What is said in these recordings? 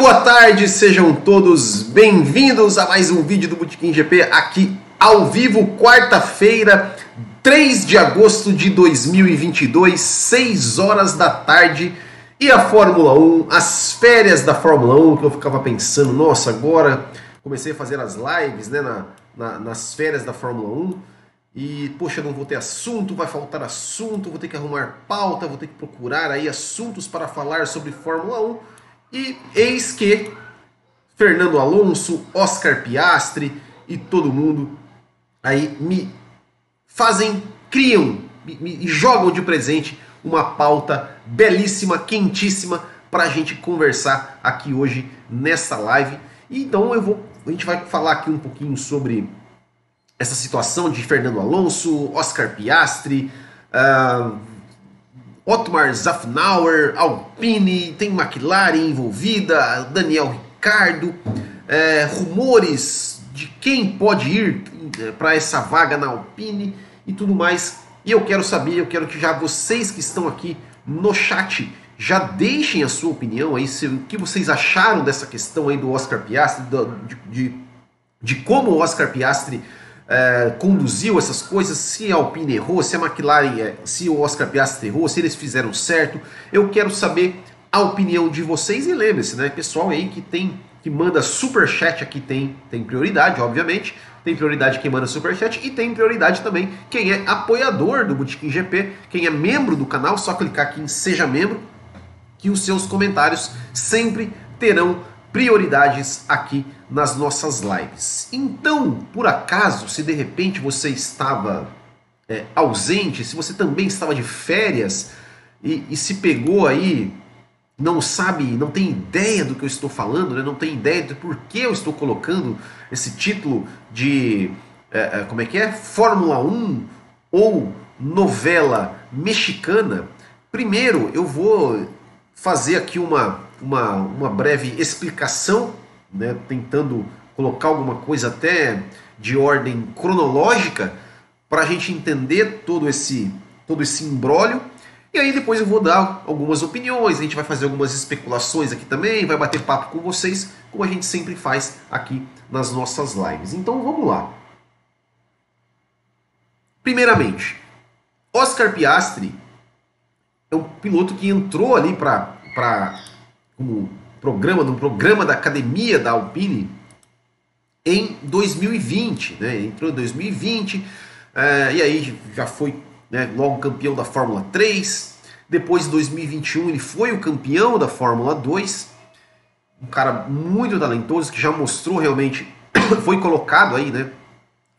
Boa tarde, sejam todos bem-vindos a mais um vídeo do Botequim GP aqui ao vivo, quarta-feira, 3 de agosto de 2022, 6 horas da tarde. E a Fórmula 1, as férias da Fórmula 1, que eu ficava pensando, nossa, agora comecei a fazer as lives né, na, na, nas férias da Fórmula 1 e, poxa, não vou ter assunto, vai faltar assunto, vou ter que arrumar pauta, vou ter que procurar aí assuntos para falar sobre Fórmula 1. E eis que Fernando Alonso, Oscar Piastri e todo mundo aí me fazem, criam, me jogam de presente uma pauta belíssima, quentíssima para a gente conversar aqui hoje nessa live. Então eu vou, a gente vai falar aqui um pouquinho sobre essa situação de Fernando Alonso, Oscar Piastri, uh, Otmar Zafnauer, Alpine, tem McLaren envolvida, Daniel Ricardo, é, rumores de quem pode ir é, para essa vaga na Alpine e tudo mais. E eu quero saber, eu quero que já vocês que estão aqui no chat já deixem a sua opinião aí, se, o que vocês acharam dessa questão aí do Oscar Piastri, de, de, de como o Oscar Piastri é, conduziu essas coisas, se a Alpine errou, se a McLaren, é, se o Oscar Piastri errou, se eles fizeram certo. Eu quero saber a opinião de vocês e lembre-se, né, pessoal aí que tem que manda super chat aqui tem tem prioridade, obviamente. Tem prioridade quem manda super chat e tem prioridade também quem é apoiador do Botequim GP, quem é membro do canal, só clicar aqui em seja membro que os seus comentários sempre terão prioridades aqui nas nossas lives. Então, por acaso, se de repente você estava é, ausente, se você também estava de férias e, e, se pegou aí, não sabe, não tem ideia do que eu estou falando, né? não tem ideia do porquê eu estou colocando esse título de, é, é como é que é? Fórmula 1 ou novela mexicana. Primeiro, eu vou fazer aqui uma, uma, uma breve explicação, né, tentando colocar alguma coisa até de ordem cronológica para a gente entender todo esse todo esse imbróglio. E aí depois eu vou dar algumas opiniões, a gente vai fazer algumas especulações aqui também, vai bater papo com vocês, como a gente sempre faz aqui nas nossas lives. Então vamos lá. Primeiramente, Oscar Piastri é um piloto que entrou ali para como programa, no programa da academia da Alpine em 2020, né? Entrou em 2020 é, e aí já foi né, logo campeão da Fórmula 3. Depois de 2021 ele foi o campeão da Fórmula 2. Um cara muito talentoso que já mostrou realmente, foi colocado aí, né?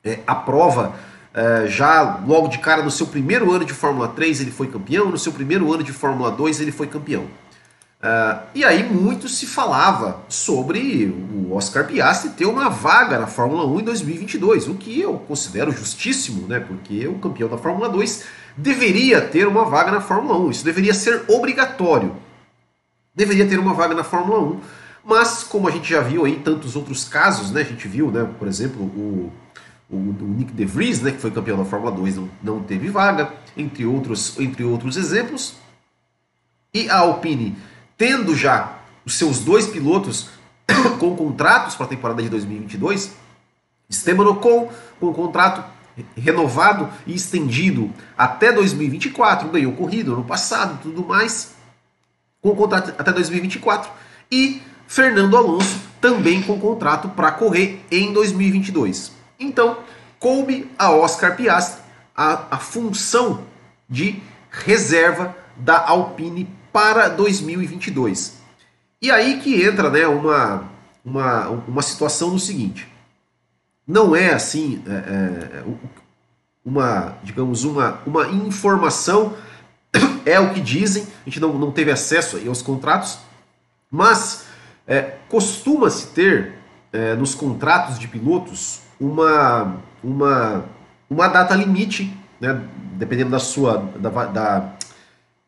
É, a prova é, já logo de cara no seu primeiro ano de Fórmula 3 ele foi campeão, no seu primeiro ano de Fórmula 2 ele foi campeão. Uh, e aí muito se falava sobre o Oscar Piastri ter uma vaga na Fórmula 1 em 2022, o que eu considero justíssimo, né? Porque o campeão da Fórmula 2 deveria ter uma vaga na Fórmula 1, isso deveria ser obrigatório. Deveria ter uma vaga na Fórmula 1, mas como a gente já viu aí tantos outros casos, né? A gente viu, né, por exemplo, o, o, o Nick De Vries, né, que foi campeão da Fórmula 2, não, não teve vaga, entre outros, entre outros exemplos. E a Alpine tendo já os seus dois pilotos com contratos para a temporada de 2022, Esteban Ocon com o contrato renovado e estendido até 2024, ganhou corrida no passado tudo mais, com contrato até 2024, e Fernando Alonso também com contrato para correr em 2022. Então, coube a Oscar Piastri a, a função de reserva da Alpine para 2022. E aí que entra né, uma, uma, uma situação no seguinte. Não é assim é, é, uma, digamos, uma, uma informação, é o que dizem, a gente não, não teve acesso aos contratos, mas é, costuma-se ter é, nos contratos de pilotos uma, uma, uma data limite, né, dependendo da sua da, da,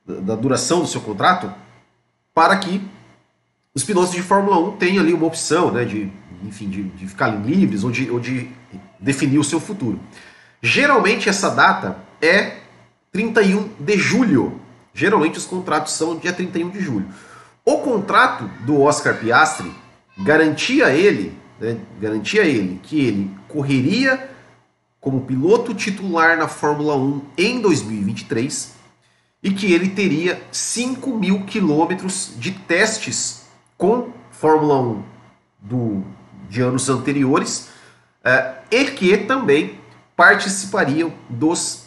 da duração do seu contrato, para que os pilotos de Fórmula 1 tenham ali uma opção né, de, enfim, de, de livres ou de, ou de definir o seu futuro. Geralmente essa data é 31 de julho. Geralmente os contratos são dia 31 de julho. O contrato do Oscar Piastri garantia ele, né, garantia ele que ele correria como piloto titular na Fórmula 1 em 2023 e que ele teria 5 mil quilômetros de testes com Fórmula 1 do, de anos anteriores uh, e que também participariam dos,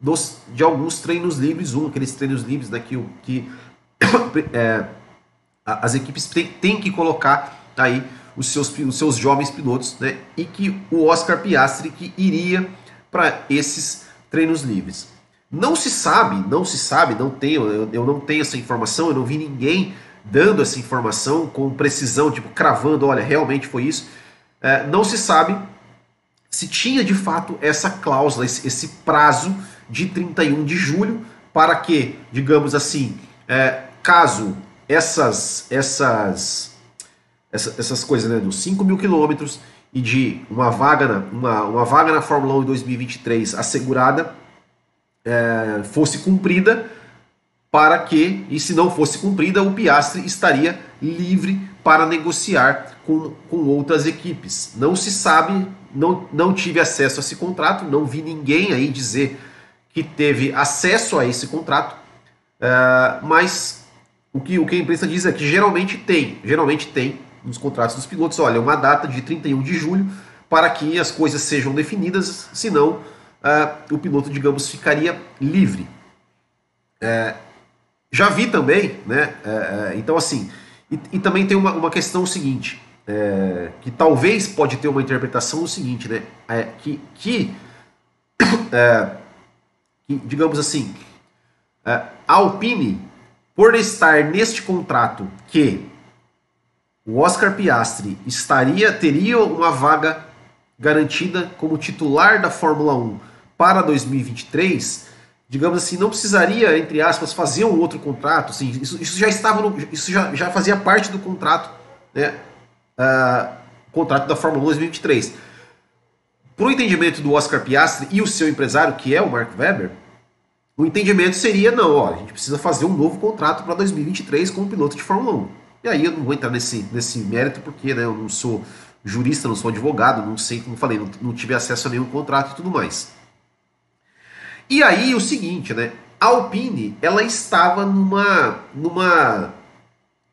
dos, de alguns treinos livres, um, aqueles treinos livres né, que, que é, as equipes têm, que colocar aí os seus, os seus jovens pilotos, né? E que o Oscar Piastri que iria para esses treinos livres. Não se sabe, não se sabe, não tenho, eu, eu, não tenho essa informação, eu não vi ninguém dando essa informação com precisão, tipo cravando, olha, realmente foi isso. É, não se sabe se tinha de fato essa cláusula, esse, esse prazo de 31 de julho para que, digamos assim, é, caso essas essas essa, essas coisas, né, dos 5 mil quilômetros e de uma vaga, na, uma, uma vaga na Fórmula 1 em 2023 assegurada é, fosse cumprida, para que, e se não fosse cumprida, o Piastri estaria livre para negociar com, com outras equipes. Não se sabe, não, não tive acesso a esse contrato, não vi ninguém aí dizer que teve acesso a esse contrato, é, mas o que, o que a imprensa diz é que geralmente tem, geralmente tem nos contratos dos pilotos, olha, uma data de 31 de julho para que as coisas sejam definidas, senão uh, o piloto, digamos, ficaria livre. É, já vi também, né? É, então, assim, e, e, também tem uma, uma questão seguinte, que talvez pode ter uma interpretação o seguinte, né? Que, que, que, digamos assim, a Alpine, por estar neste contrato que o Oscar Piastri estaria teria uma vaga garantida como titular da Fórmula 1 para 2023, digamos assim, não precisaria, entre aspas, fazer um outro contrato. Assim, isso, isso já estava no, isso já, já fazia parte do contrato, né? Uh, contrato da Fórmula 1 2023. Para o entendimento do Oscar Piastri e o seu empresário, que é o Mark Webber, o entendimento seria: não, ó, a gente precisa fazer um novo contrato para 2023 com o piloto de Fórmula 1. E aí eu não vou entrar nesse, nesse mérito porque né, eu não sou jurista, não sou advogado, não sei, como falei, não, não tive acesso a nenhum contrato e tudo mais. E aí o seguinte, né? A Alpine, ela estava numa, numa,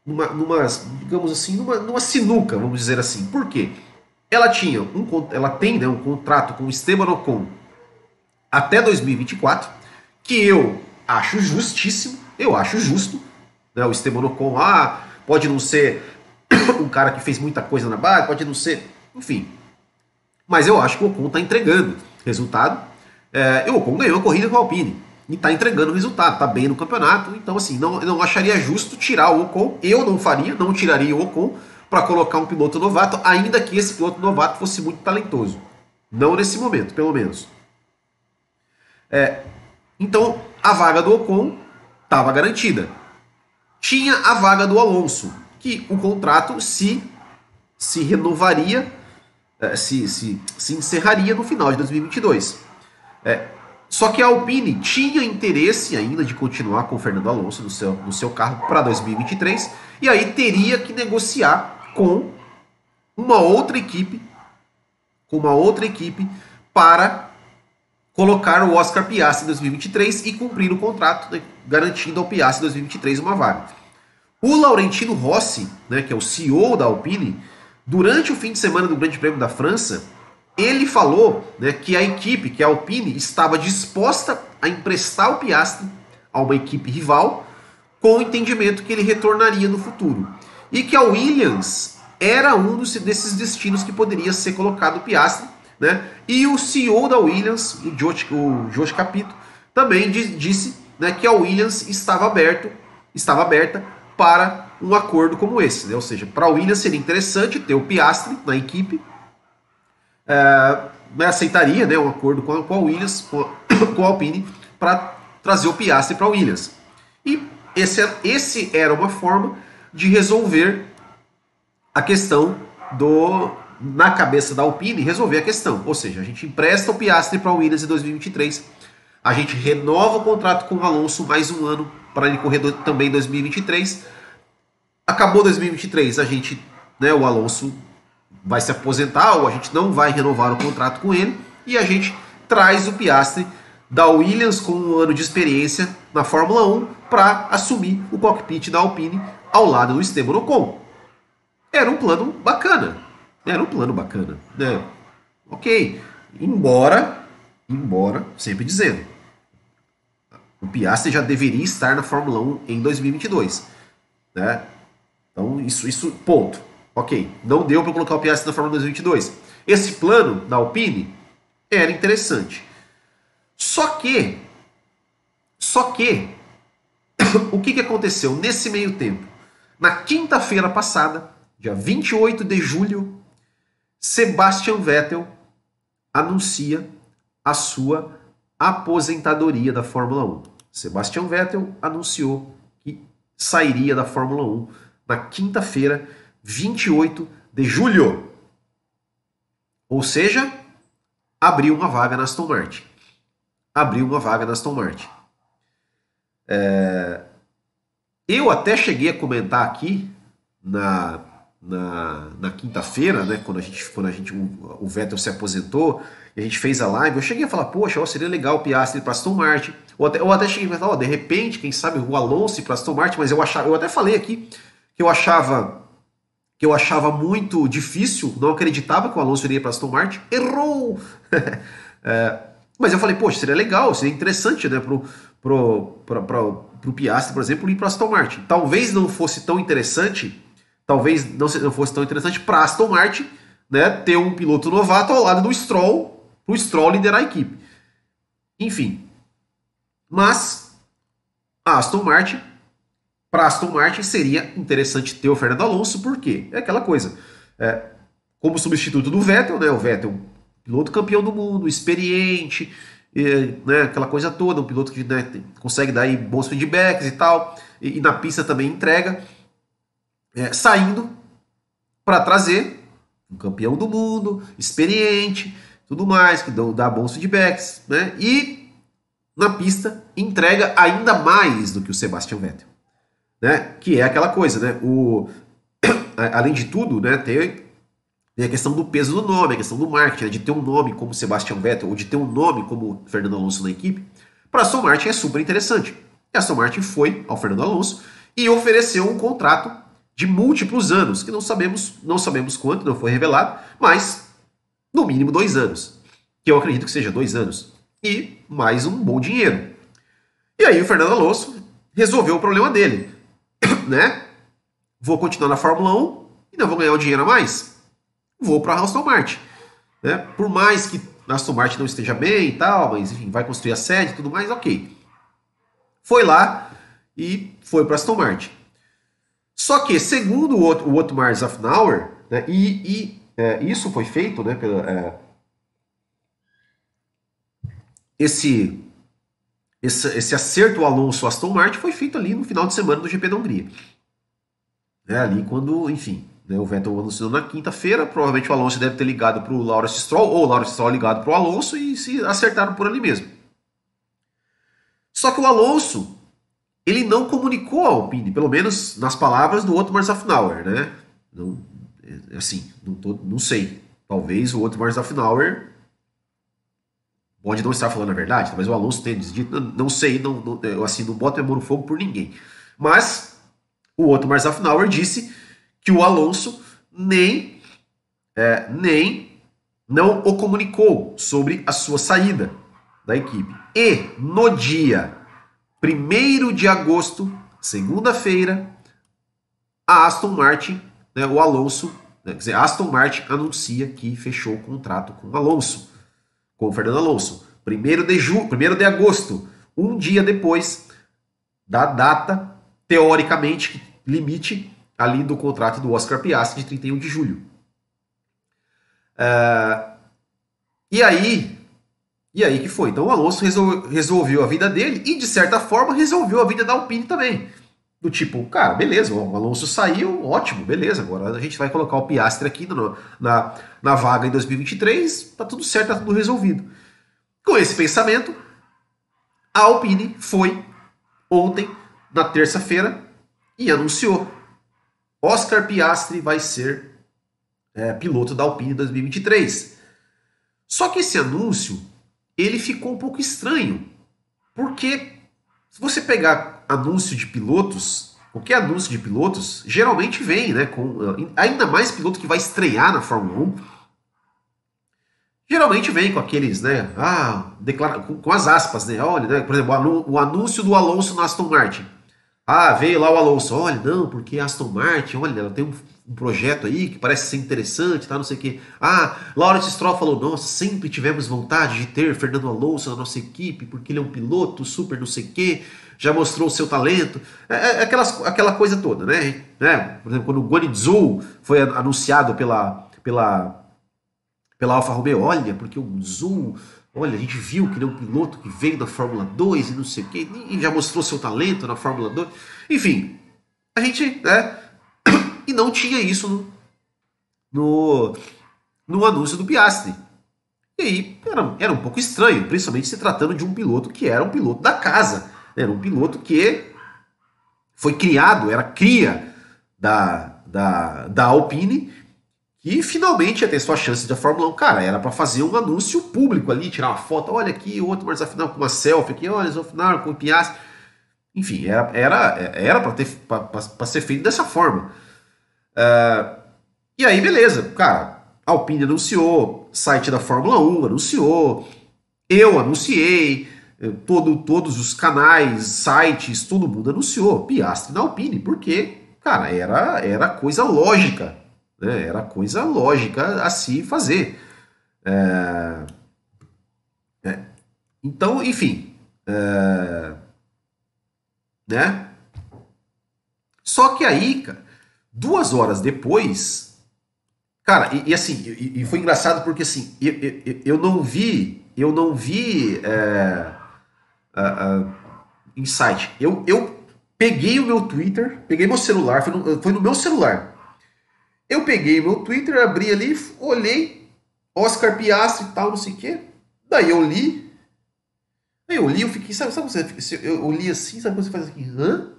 numa, numa digamos assim, numa, numa sinuca, vamos dizer assim. Por quê? Ela tinha um, ela tem né, um contrato com o Esteban Ocon até 2024, que eu acho justíssimo, eu acho justo. Né, o Esteban Ocon, ah, pode não ser um cara que fez muita coisa na base, pode não ser, enfim. Mas eu acho que o Ocon está entregando resultado. É, o Ocon ganhou a corrida com a Alpine e está entregando o resultado, está bem no campeonato. Então, assim, não, não acharia justo tirar o Ocon. Eu não faria, não tiraria o Ocon para colocar um piloto novato, ainda que esse piloto novato fosse muito talentoso. Não nesse momento, pelo menos. É, então, a vaga do Ocon estava garantida tinha a vaga do Alonso, que o contrato se, se renovaria, é, se, se, se encerraria no final de 2022. É, só que a Alpine tinha interesse ainda de continuar com o Fernando Alonso no seu, no seu carro para 2023, e aí teria que negociar com uma outra equipe, com uma outra equipe para colocar o Oscar Piastri em 2023 e cumprir o contrato, né, garantindo ao Piastri em 2023 uma vaga. O Laurentino Rossi, né, que é o CEO da Alpine, durante o fim de semana do Grande Prêmio da França, ele falou né, que a equipe, que a Alpine, estava disposta a emprestar o Piastri a uma equipe rival, com o entendimento que ele retornaria no futuro. E que a Williams era um desses destinos que poderia ser colocado o Piastri, né? E o CEO da Williams, o Josh, o Capito, também disse né, que a Williams estava aberto, estava aberta para um acordo como esse, né? Ou seja, para a Williams seria interessante ter o Piastri na equipe, é, né, aceitaria né, um acordo com a, com a Williams, com a, com a Alpine, para trazer o Piastri para a Williams. E esse, esse era uma forma de resolver a questão do na cabeça da Alpine resolver a questão. Ou seja, a gente empresta o Piastri para o Williams em 2023, a gente renova o contrato com o Alonso mais um ano para ele correr do, também em 2023. Acabou 2023, a gente, né, o Alonso vai se aposentar ou a gente não vai renovar o contrato com ele e a gente traz o Piastri da Williams com um ano de experiência na Fórmula 1 para assumir o cockpit da Alpine ao lado do Esteban Ocon. Era um plano bacana. Era um plano bacana. Né? Ok. Embora, embora, sempre dizendo, o Piastri já deveria estar na Fórmula 1 em 2022. Né? Então, isso, isso, ponto. Ok, não deu para colocar o Piastri na Fórmula 2022. Esse plano da Alpine era interessante. Só que, só que, o que, que aconteceu nesse meio tempo? Na quinta-feira passada, dia 28 de julho, Sebastian Vettel anuncia a sua aposentadoria da Fórmula 1. Sebastian Vettel anunciou que sairia da Fórmula 1 na quinta-feira, 28 de julho. Ou seja, abriu uma vaga na Aston Martin. Abriu uma vaga na Aston Martin. É... Eu até cheguei a comentar aqui na, na, na quinta-feira, né, quando a gente, quando a gente o, o Vettel se aposentou, e a gente fez a live, eu cheguei a falar, poxa, ó, seria legal o Piastri para Aston Martin. Ou até, ou até cheguei a falar, ó, de repente, quem sabe o Alonso para Aston Martin, mas eu achava, eu até falei aqui que eu achava que eu achava muito difícil, não acreditava que o Alonso iria para Aston Martin. Errou! é, mas eu falei, poxa, seria legal, seria interessante, né, pro, pro, pro, pro, pro Piastri, por exemplo, ir para Aston Martin. Talvez não fosse tão interessante, talvez não, não fosse tão interessante para Aston Martin, né, ter um piloto novato ao lado do Stroll, o Stroll liderar a equipe. Enfim. Mas a Aston Martin para Aston Martin seria interessante ter o Fernando Alonso, porque é aquela coisa. É, como substituto do Vettel, né? O Vettel, piloto campeão do mundo, experiente, e, né, aquela coisa toda, um piloto que né, consegue dar bons feedbacks e tal, e, e na pista também entrega, é, saindo para trazer um campeão do mundo, experiente, tudo mais, que dá bons feedbacks, né? E na pista entrega ainda mais do que o Sebastian Vettel né? Que é aquela coisa, né? O, além de tudo, né? Tem, tem a questão do peso do nome, a questão do marketing, né, de ter um nome como Sebastian Vettel ou de ter um nome como Fernando Alonso na equipe. Para a Aston Martin é super interessante. E a Aston Martin foi ao Fernando Alonso e ofereceu um contrato de múltiplos anos, que não sabemos, não sabemos quanto, não foi revelado, mas no mínimo dois anos, que eu acredito que seja dois anos, e mais um bom dinheiro. E aí o Fernando Alonso resolveu o problema dele né? Vou continuar na Fórmula 1 e não vou ganhar o dinheiro a mais. Vou para a Aston Martin. Né? Por mais que a Aston Martin não esteja bem e tal, mas enfim, vai construir a sede e tudo mais, ok. Foi lá e foi para Aston Martin. Só que, segundo o, outro, o Otmar Zafnauer, né, e, e é, isso foi feito, né, pela, é, esse esse, esse acerto Alonso-Aston Martin foi feito ali no final de semana do GP da Hungria. É ali quando, enfim, né, o Vettel anunciou na quinta-feira, provavelmente o Alonso deve ter ligado para o Lawrence Stroll, ou o Lawrence Stroll ligado para o Alonso e se acertaram por ali mesmo. Só que o Alonso, ele não comunicou a Alpine, pelo menos nas palavras do Otmar Zafnauer, né? Não, é, assim, não, tô, não sei. Talvez o Otmar Zafnauer pode não estar falando a verdade, talvez o Alonso tenha dito, não, não sei, não, não, eu assim, não boto a mão fogo por ninguém. Mas o outro Marzafnauer disse que o Alonso nem, é, nem não o comunicou sobre a sua saída da equipe. E no dia 1 de agosto, segunda-feira, a Aston Martin, né, o Alonso, né, quer dizer, Aston Martin anuncia que fechou o contrato com o Alonso com Fernando Alonso. 1 de, ju... 1 de agosto, um dia depois da data, teoricamente, limite ali do contrato do Oscar Piastri de 31 de julho. Uh, e aí, e aí que foi? Então o Alonso resol... resolveu a vida dele e, de certa forma, resolveu a vida da Alpine também. Do tipo, cara, beleza, o Alonso saiu, ótimo, beleza, agora a gente vai colocar o Piastre aqui no, na, na vaga em 2023, tá tudo certo, tá tudo resolvido. Com esse pensamento, a Alpine foi ontem, na terça-feira, e anunciou Oscar Piastri vai ser é, piloto da Alpine 2023. Só que esse anúncio ele ficou um pouco estranho, porque se você pegar anúncio de pilotos, qualquer anúncio de pilotos geralmente vem, né, com ainda mais piloto que vai estrear na Fórmula 1, geralmente vem com aqueles, né, ah, declara, com, com as aspas, né, olha, né, por exemplo, o anúncio do Alonso no Aston Martin. Ah, veio lá o Alonso, olha, não, porque Aston Martin, olha, ela tem um, um projeto aí que parece ser interessante, tá, não sei o quê. Ah, Lawrence Stroll falou, nossa, sempre tivemos vontade de ter Fernando Alonso na nossa equipe, porque ele é um piloto super não sei o quê, já mostrou o seu talento. É, é aquelas, aquela coisa toda, né? né? Por exemplo, quando o Guanizhou foi anunciado pela, pela, pela Alfa Romeo, olha, porque o Zul Olha, a gente viu que ele é um piloto que veio da Fórmula 2 e não sei o quê, e já mostrou seu talento na Fórmula 2. Enfim, a gente, né? E não tinha isso no, no, anúncio do Piastri. E aí era, era um pouco estranho, principalmente se tratando de um piloto que era um piloto da casa. Era um piloto que foi criado, era cria da, da, da Alpine que finalmente ia ter sua chance da Fórmula 1. Cara, era para fazer um anúncio público ali, tirar uma foto, olha aqui, outro mas afinal com uma selfie aqui, olha, afinal com o Piastri. Enfim, era era era para ser feito dessa forma. Uh, e aí, beleza, cara, Alpine anunciou, site da Fórmula 1 anunciou, eu anunciei, eh, todo, todos os canais, sites, todo mundo anunciou Piastri na Alpine, porque, cara, era, era coisa lógica né? Era coisa lógica a se fazer. É... É. Então, enfim. É... Né? Só que aí, cara, duas horas depois. Cara, e, e assim, e, e, foi engraçado porque assim, eu, eu, eu não vi. Eu não vi. É, insight. Eu, eu peguei o meu Twitter, peguei meu celular, foi no, foi no meu celular. Eu peguei meu Twitter, abri ali, olhei, Oscar Piastri e tal, não sei o quê. Daí eu li. Eu li, eu fiquei, sabe, sabe você, eu, eu li assim, sabe quando você faz aqui, hã?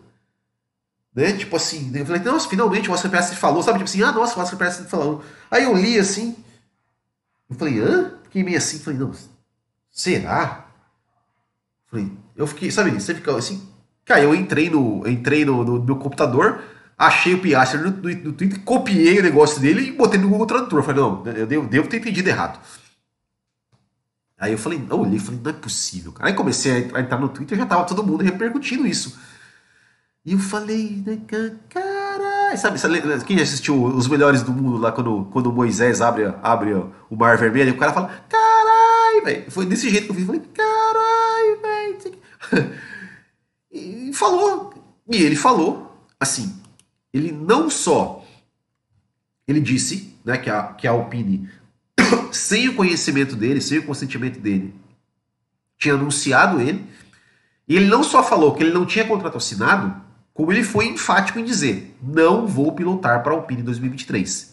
Né? Tipo assim, eu falei, nossa, finalmente o Piastri falou, sabe? Tipo assim, ah, nossa, o Piastri falou. Aí eu li assim, eu falei, hã? Fiquei meio assim, falei, não, será? Falei, eu fiquei, sabe, você fica assim, cara, eu entrei no, entrei no, no meu computador, achei o Piastri no, no, no, Twitter, copiei o negócio dele e botei no Google Tradutor. Eu falei, não, eu devo, devo ter entendido errado. Aí eu falei, não, olhei falei, não é possível, cara. Aí comecei a entrar no Twitter e já tava todo mundo repercutindo isso. E eu falei, né, caralho, sabe, sabe, quem assistiu Os Melhores do Mundo lá quando, quando Moisés abre, abre o Mar Vermelho e o cara fala, caralho, velho. Foi desse jeito que eu fiz, falei, caralho, velho. E falou, e ele falou, assim, ele não só ele disse né, que, a, que a Alpine, sem o conhecimento dele, sem o consentimento dele, tinha anunciado ele, e ele não só falou que ele não tinha contrato assinado, como ele foi enfático em dizer: não vou pilotar para a Alpine em 2023.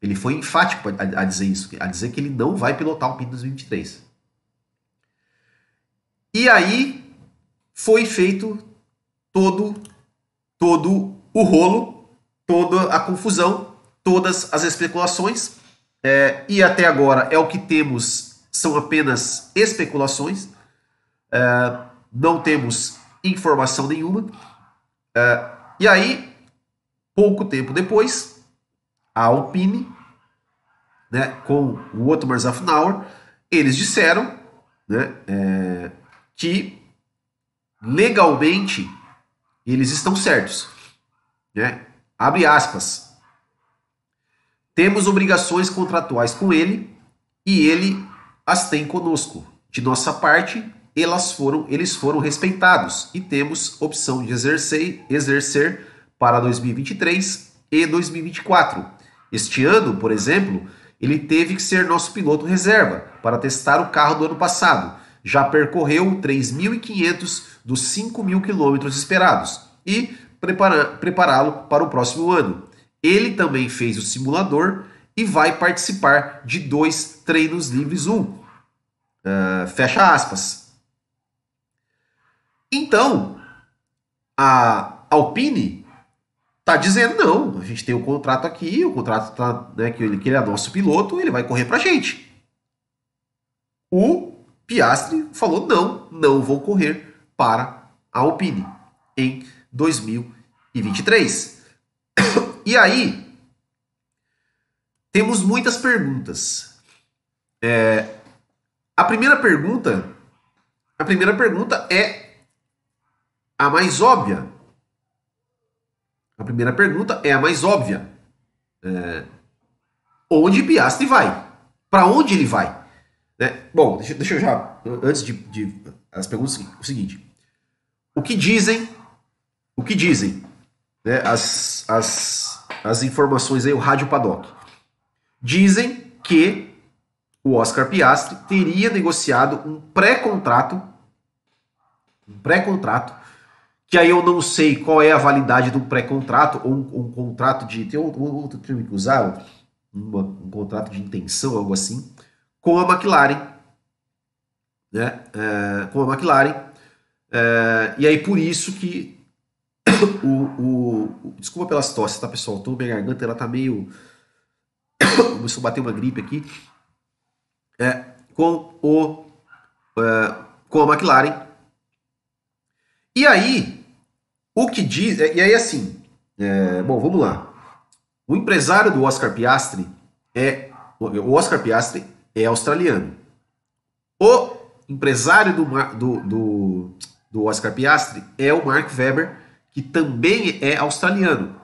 Ele foi enfático a, a, dizer isso, a dizer que ele não vai pilotar a Alpine em 2023. E aí foi feito todo todo o rolo, toda a confusão, todas as especulações. É, e até agora é o que temos, são apenas especulações. É, não temos informação nenhuma. É, e aí, pouco tempo depois, a Alpine, né, com o Otmar Zafnauer, eles disseram né, é, que legalmente eles estão certos. Né? Abre aspas. Temos obrigações contratuais com ele e ele as tem conosco. De nossa parte, elas foram, eles foram respeitados e temos opção de exercer, exercer para 2023 e 2024. Este ano, por exemplo, ele teve que ser nosso piloto reserva para testar o carro do ano passado. Já percorreu 3.500 dos 5.000 quilômetros esperados e prepará-lo para o próximo ano. Ele também fez o simulador e vai participar de dois treinos livres 1. Um. Uh, fecha aspas. Então, a Alpine está dizendo, não, a gente tem o um contrato aqui, o contrato tá, né, que, ele, que ele é nosso piloto, ele vai correr para a gente. O Piastri falou, não, não vou correr para a Alpine em 2023. E aí, temos muitas perguntas. É, a primeira pergunta, a primeira pergunta é a mais óbvia. A primeira pergunta é a mais óbvia. É, onde Piastri vai? Para onde ele vai? Né? Bom, deixa, deixa, eu já, antes de, de as perguntas, o seguinte: o que dizem, o que dizem, né, as, as, as informações aí, o rádio paddock, dizem que o Oscar Piastri teria negociado um pré-contrato, um pré-contrato, que aí eu não sei qual é a validade do pré-contrato ou um, um, contrato de tem outro termo que usar, um contrato de intenção, algo assim, com a McLaren, né? É, com a McLaren, é, e aí por isso que o, o, o, desculpa pelas tosses, tá pessoal? Tô minha garganta, ela tá meio começou a bater uma gripe aqui. É, com o é, com a McLaren. E aí o que diz e aí assim, é, bom, vamos lá. O empresário do Oscar Piastri é o Oscar Piastri é australiano. O empresário do, do, do, do Oscar Piastri é o Mark Webber, que também é australiano.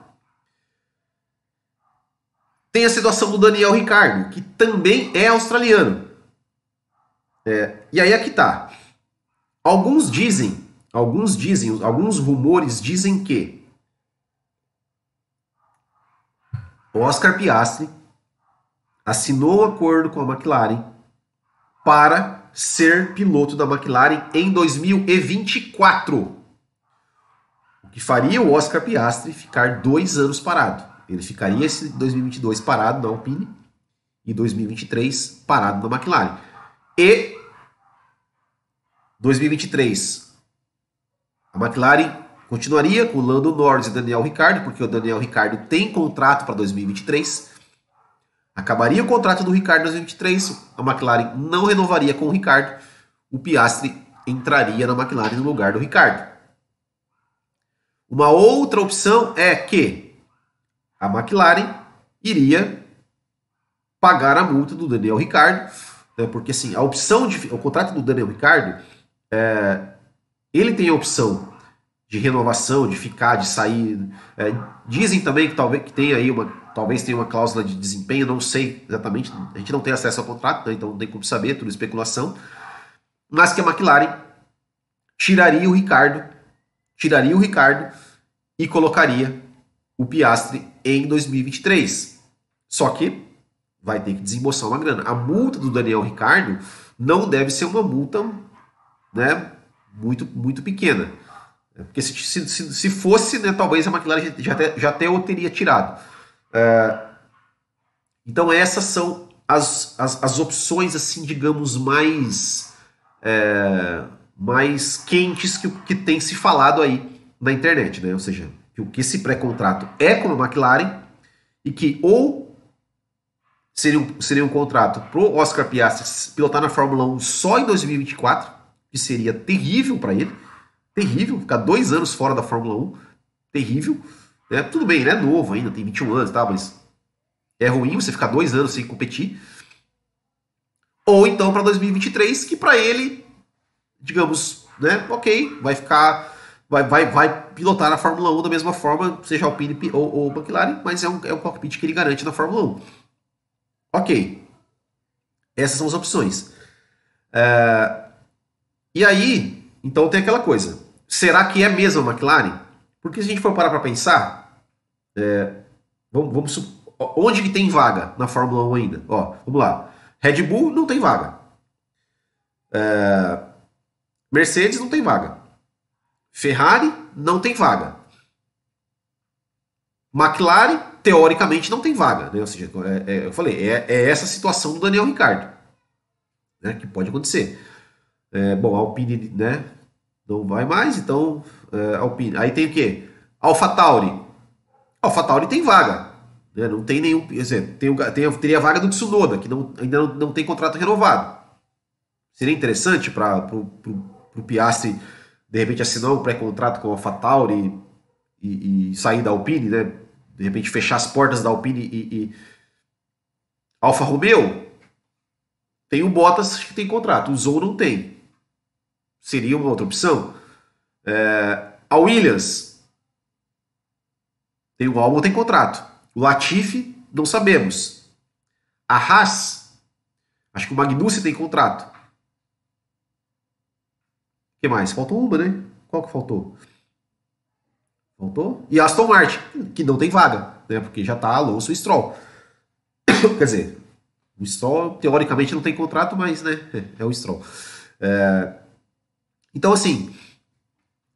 Tem a situação do Daniel Ricardo, que também é australiano. É, e aí aqui tá. Alguns dizem, alguns dizem, alguns rumores dizem que Oscar Piastri assinou um acordo com a McLaren para ser piloto da McLaren em 2024. O que faria o Oscar Piastri ficar dois anos parado. Ele ficaria esse 2022 parado na Alpine e 2023 parado na McLaren. E 2023 a McLaren continuaria com Lando Norris e Daniel Ricciardo, porque o Daniel Ricciardo tem contrato para 2023. Acabaria o contrato do Ricardo em 2023, a McLaren não renovaria com o Ricardo, o Piastri entraria na McLaren no lugar do Ricardo. Uma outra opção é que a McLaren iria pagar a multa do Daniel Ricardo, né, porque assim, a opção de o contrato do Daniel Ricardo, é, ele tem a opção de renovação, de ficar, de sair. É, dizem também que talvez que tenha aí uma, talvez tenha uma cláusula de desempenho, não sei exatamente, a gente não tem acesso ao contrato, né, então não tem como saber, tudo especulação. Mas que a McLaren tiraria o Ricardo, tiraria o Ricardo e colocaria o Piastre em 2023. Só que vai ter que desembolsar uma grana. A multa do Daniel Ricardo não deve ser uma multa, né, muito muito pequena. Porque se, se, se fosse, né, talvez a McLaren já até, já até o teria tirado. É, então essas são as, as, as, opções, assim, digamos, mais, é, mais quentes que, que tem se falado aí na internet, né? Ou seja, que, que esse pré-contrato é com a McLaren e que ou seria um, seria um contrato pro Oscar Piastri pilotar na Fórmula 1 só em 2024, que seria terrível para ele, terrível, ficar dois anos fora da Fórmula 1, terrível. Né? Tudo bem, ele é novo ainda, tem 21 anos, tá? mas é ruim você ficar dois anos sem competir. Ou então para 2023, que para ele, digamos, né, ok, vai ficar, vai, vai, vai pilotar na Fórmula 1 da mesma forma, seja Alpine ou, ou McLaren, mas é um, é um cockpit que ele garante na Fórmula 1. Ok. Essas são as opções. É, e aí, então tem aquela coisa será que é mesmo a McLaren? Porque se a gente for parar para pensar, é, vamos, vamos onde que tem vaga na Fórmula 1 ainda? Ó, vamos lá. Red Bull não tem vaga. É, Mercedes não tem vaga. Ferrari não tem vaga. McLaren, teoricamente, não tem vaga. Né? Ou seja, é, é, eu falei, é, é, essa situação do Daniel Ricardo. Né? Que pode acontecer. É, bom, a Alpine né, não vai mais, então é, Alpine. Aí tem o quê? AlphaTauri. AlphaTauri tem vaga. Né? Não tem nenhum. Quer dizer, tem, tem, teria a vaga do Tsunoda, que não, ainda não, não tem contrato renovado. Seria interessante para o Piastri, de repente, assinar um pré-contrato com a AlphaTauri e, e, sair da Alpine, né? De repente, fechar as portas da Alpine e. e... Alfa Romeo tem o Bottas que tem contrato, o Zou não tem. Seria uma outra opção. É, a Williams tem o Albon tem contrato. O Latifi não sabemos. A Haas, acho que o Magnussen tem contrato. O que mais? Faltou uma, né? Qual que faltou? Faltou? E Aston Martin, que não tem vaga, né? Porque já tá Alonso e Stroll. Quer dizer, o Stroll, teoricamente, não tem contrato, mas né, é o Stroll. É, então, assim,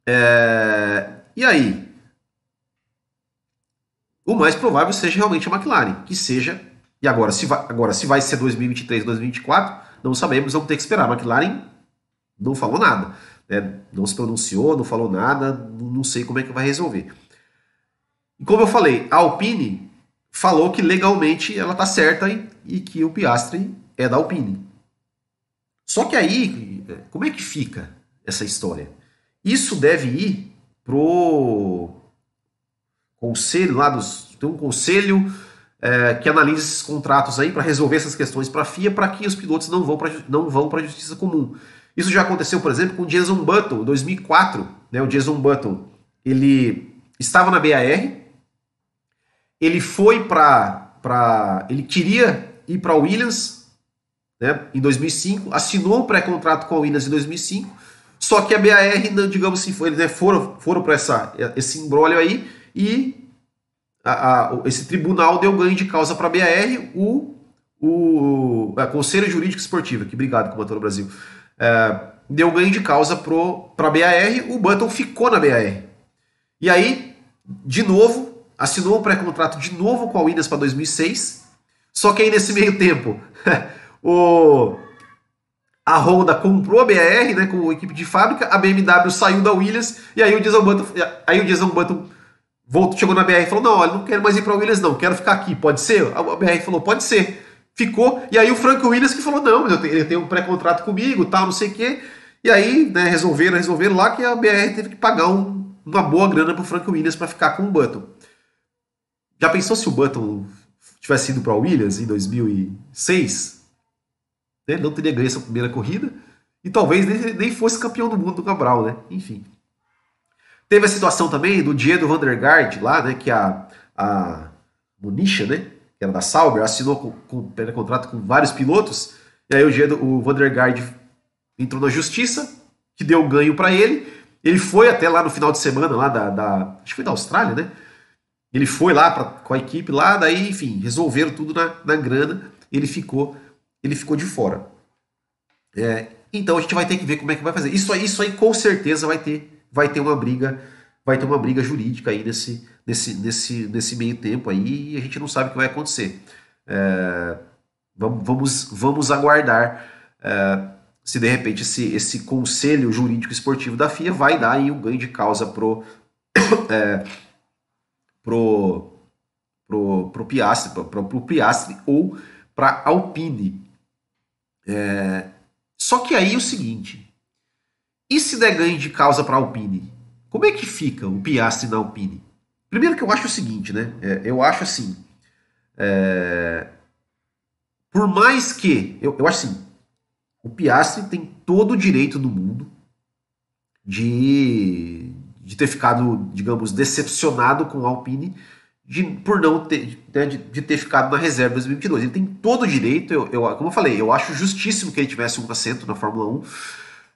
é, e aí? O mais provável seja realmente a McLaren, que seja. E agora, se vai, agora, se vai ser 2023, 2024, não sabemos, vamos ter que esperar. A McLaren não falou nada, né? não se pronunciou, não falou nada, não sei como é que vai resolver. E como eu falei, a Alpine falou que legalmente ela tá certa e, e que o Piastri é da Alpine. Só que aí, como é que fica essa história? Isso deve ir pro conselho lá dos. Tem um conselho é, que analisa esses contratos aí para resolver essas questões para a FIA para que os pilotos não vão para a justiça comum. Isso já aconteceu, por exemplo, com o Jason Button, em 2004. Né, o Jason Button ele estava na BAR, ele foi para. Ele queria ir para a Williams né, em 2005, assinou um pré-contrato com a Williams em 2005, só que a BAR, digamos assim, foi, né, foram, foram para esse embrólio aí e a, a, esse tribunal deu ganho de causa para a BAR, o, o a Conselho Jurídico Esportivo, que obrigado, Comandante do Brasil, é, deu ganho de causa para a BAR, o Button ficou na BAR. E aí, de novo, assinou um pré-contrato de novo com a Williams para 2006. Só que aí nesse meio tempo, o, a Honda comprou a BR, né, com a equipe de fábrica, a BMW saiu da Williams e aí o Jason Button, aí o Jason Button voltou, chegou na BR e falou: "Não, olha, não quero mais ir para a Williams não, quero ficar aqui, pode ser?" A BR falou: "Pode ser." Ficou, e aí o Frank Williams que falou: "Não, ele tem um pré-contrato comigo, tal, não sei o quê." E aí, né, resolveram, resolveram lá que a BR teve que pagar um, uma boa grana pro Frank Williams para ficar com o Button. Já pensou se o Button tivesse ido para a Williams em 2006? Ele não teria ganho essa primeira corrida e talvez nem, nem fosse campeão do mundo do Cabral, né? Enfim. Teve a situação também do Diego Vandergaard lá, né? Que a, a Monisha, né? Que era da Sauber, assinou com, com contrato com vários pilotos. E aí o, Diego, o Vandergaard entrou na justiça, que deu ganho para ele. Ele foi até lá no final de semana, lá da, da acho que foi da Austrália, né? Ele foi lá pra, com a equipe lá, daí, enfim, resolveram tudo na, na grana, ele ficou, ele ficou de fora. É, então a gente vai ter que ver como é que vai fazer. Isso aí, isso aí com certeza vai ter, vai ter uma briga, vai ter uma briga jurídica aí nesse, nesse, nesse, nesse meio tempo aí e a gente não sabe o que vai acontecer. É, vamos, vamos, vamos aguardar é, se de repente esse, esse conselho jurídico esportivo da FIA vai dar aí um ganho de causa pro é, pro, pro, pro Piastri, pro, pro Piastri ou para Alpine. É, só que aí é o seguinte, e se der ganho de causa para Alpine? Como é que fica o Piastri na Alpine? Primeiro que eu acho o seguinte, né? É, eu acho assim, é, por mais que, eu, eu acho assim, o Piastri tem todo o direito do mundo de de ter ficado, digamos, decepcionado com o Alpine de, por não ter, né, de, de, ter ficado na reserva em 2022. Ele tem todo o direito, eu, eu, como eu falei, eu acho justíssimo que ele tivesse um assento na Fórmula 1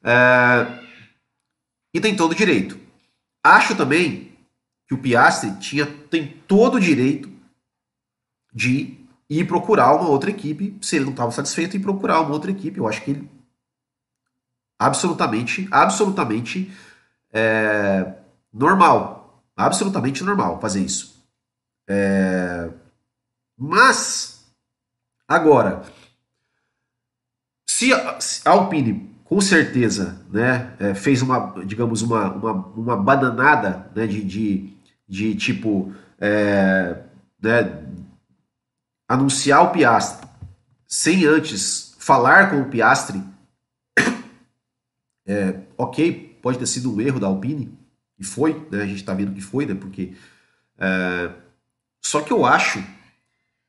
é, e tem todo o direito. Acho também que o Piastri tinha, tem todo o direito de ir procurar uma outra equipe, se ele não estava satisfeito, e procurar uma outra equipe. Eu acho que ele absolutamente, absolutamente é, normal, absolutamente normal fazer isso. É, mas, agora, se a, Alpine com certeza né, é, fez uma, digamos, uma, uma, uma bananada né, de, de, de tipo é, né, anunciar o Piastri sem antes falar com o Piastri, é, ok, pode ter sido um erro da Alpine, e foi, né, a gente está vendo que foi, né, porque... É, só que eu acho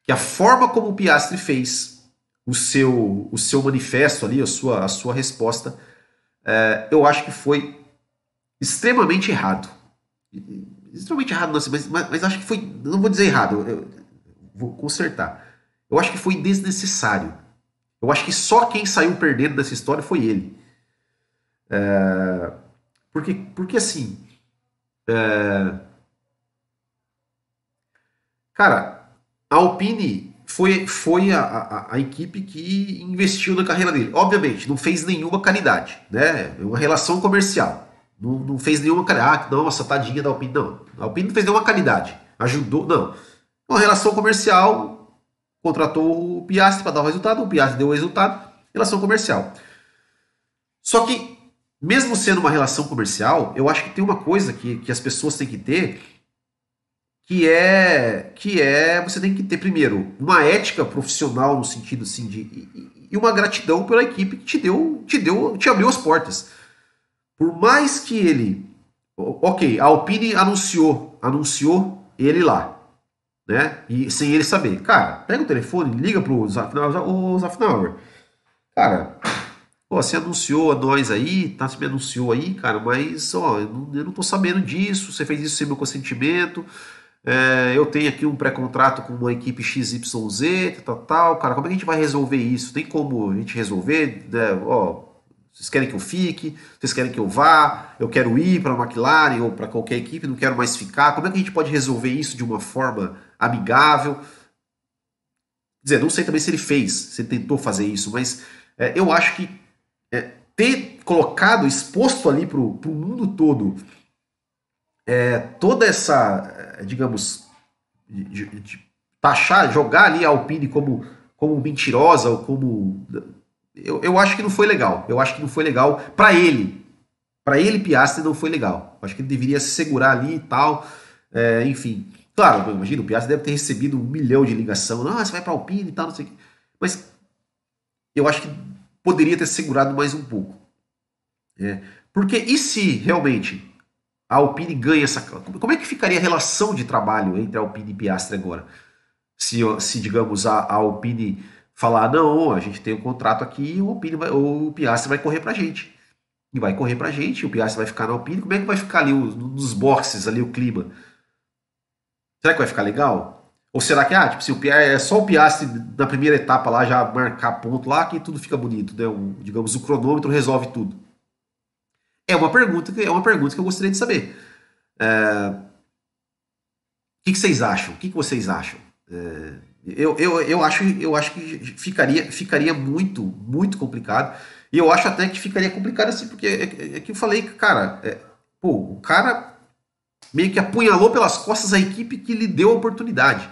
que a forma como o Piastri fez o seu, o seu manifesto ali, a sua, a sua resposta, é, eu acho que foi extremamente errado. Extremamente errado, não, mas, mas, mas acho que foi. Não vou dizer errado, eu, vou consertar. Eu acho que foi desnecessário. Eu acho que só quem saiu perdendo dessa história foi ele. É, porque, porque assim. É, cara, a Alpine foi, foi a, a, a, equipe que investiu na carreira dele. Obviamente, não fez nenhuma caridade, né? É uma relação comercial. Não, não fez nenhuma caridade. Ah, nossa, tadinha da Alpine. Não. A Alpine não fez nenhuma caridade. Ajudou, não. Uma relação comercial, contratou o Piastri para dar o resultado, o Piastri deu o resultado, relação comercial. Só que, mesmo sendo uma relação comercial, eu acho que tem uma coisa que, que as pessoas têm que ter, que é que é você tem que ter primeiro uma ética profissional no sentido assim de e, uma gratidão pela equipe que te deu te deu te abriu as portas por mais que ele. Ok, a Alpine anunciou, anunciou ele lá, né? E sem ele saber. Cara, pega o telefone, liga pro Zafnauer, Zafnauer, cara, pô, você anunciou a nós aí, tá? Você me anunciou aí, cara, mas ó, eu não, eu não tô sabendo disso, você fez isso sem meu consentimento. É, eu tenho aqui um pré-contrato com uma equipe XYZ, tal, tal, cara, como é que a gente vai resolver isso? Tem como a gente resolver? Né? Ó, vocês querem que eu fique? Vocês querem que eu vá? Eu quero ir para a McLaren ou para qualquer equipe, não quero mais ficar. Como é que a gente pode resolver isso de uma forma amigável? Quer dizer, não sei também se ele fez, se ele tentou fazer isso, mas é, eu acho que é, ter colocado, exposto ali para o mundo todo é, toda essa, é, digamos, de, de, taxar, jogar ali a Alpine como, como mentirosa ou como eu, eu acho que não foi legal. Eu acho que não foi legal para ele. Para ele, Piastri, não foi legal. Eu acho que ele deveria se segurar ali e tal. É, enfim. Claro, imagina, o Piastri deve ter recebido um milhão de ligação. Não, você vai para Alpine e tal, não sei o quê. Mas eu acho que poderia ter segurado mais um pouco. É, porque e se realmente a Alpine ganha essa. Como é que ficaria a relação de trabalho entre a Alpine e Piastri agora? Se, se digamos, a, a Alpine falar, não, a gente tem um contrato aqui e o, Alpine vai, o Piastri vai correr pra gente. E vai correr pra gente, o Piastri vai ficar na Alpine, como é que vai ficar ali os, nos boxes, ali o clima? Será que vai ficar legal? Ou será que, ah, tipo, se o Piastri, é só o Piastri na primeira etapa lá já marcar ponto lá que tudo fica bonito, né? O, digamos, o cronômetro resolve tudo. É uma pergunta que é uma pergunta que eu gostaria de saber. É... O que, vocês acham? O que, vocês acham? É... Eu, eu, eu, acho, eu acho que ficaria, ficaria muito, muito complicado. E eu acho até que ficaria complicado assim, porque é, é, é que eu falei que, cara, é, pô, o cara meio que apunhalou pelas costas a equipe que lhe deu a oportunidade.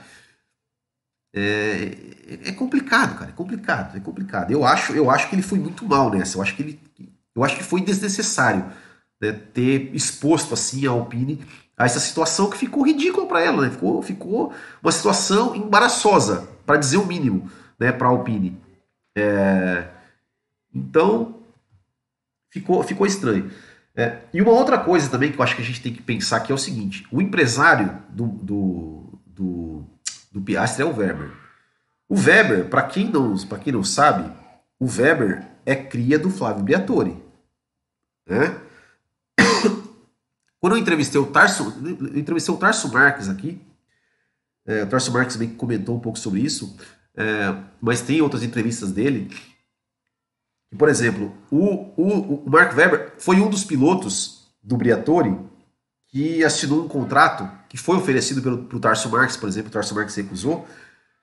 É, é, complicado, cara, é complicado, é complicado. Eu acho, eu acho que ele foi muito mal nessa. Eu acho que ele, eu acho que foi desnecessário né, ter exposto assim a Alpine a essa situação que ficou ridícula para ela, né? ficou, ficou uma situação embaraçosa, para dizer o mínimo, né, para a Alpine. É... Então, ficou, ficou estranho. É... E uma outra coisa também que eu acho que a gente tem que pensar que é o seguinte: o empresário do, do, do, do é o Weber. O Weber, para quem, não, quem não sabe, o Weber é cria do Flávio Briatore. Né? Quando eu entrevistei o Tarso, entrevistei o Tarso Marques aqui, é, o Tarso Marques também comentou um pouco sobre isso, é, mas tem outras entrevistas dele. Por exemplo, o, o, o Mark Webber foi um dos pilotos do Briatore que assinou um contrato que foi oferecido pelo pro Tarso Marques, por exemplo, o Tarso Marques recusou,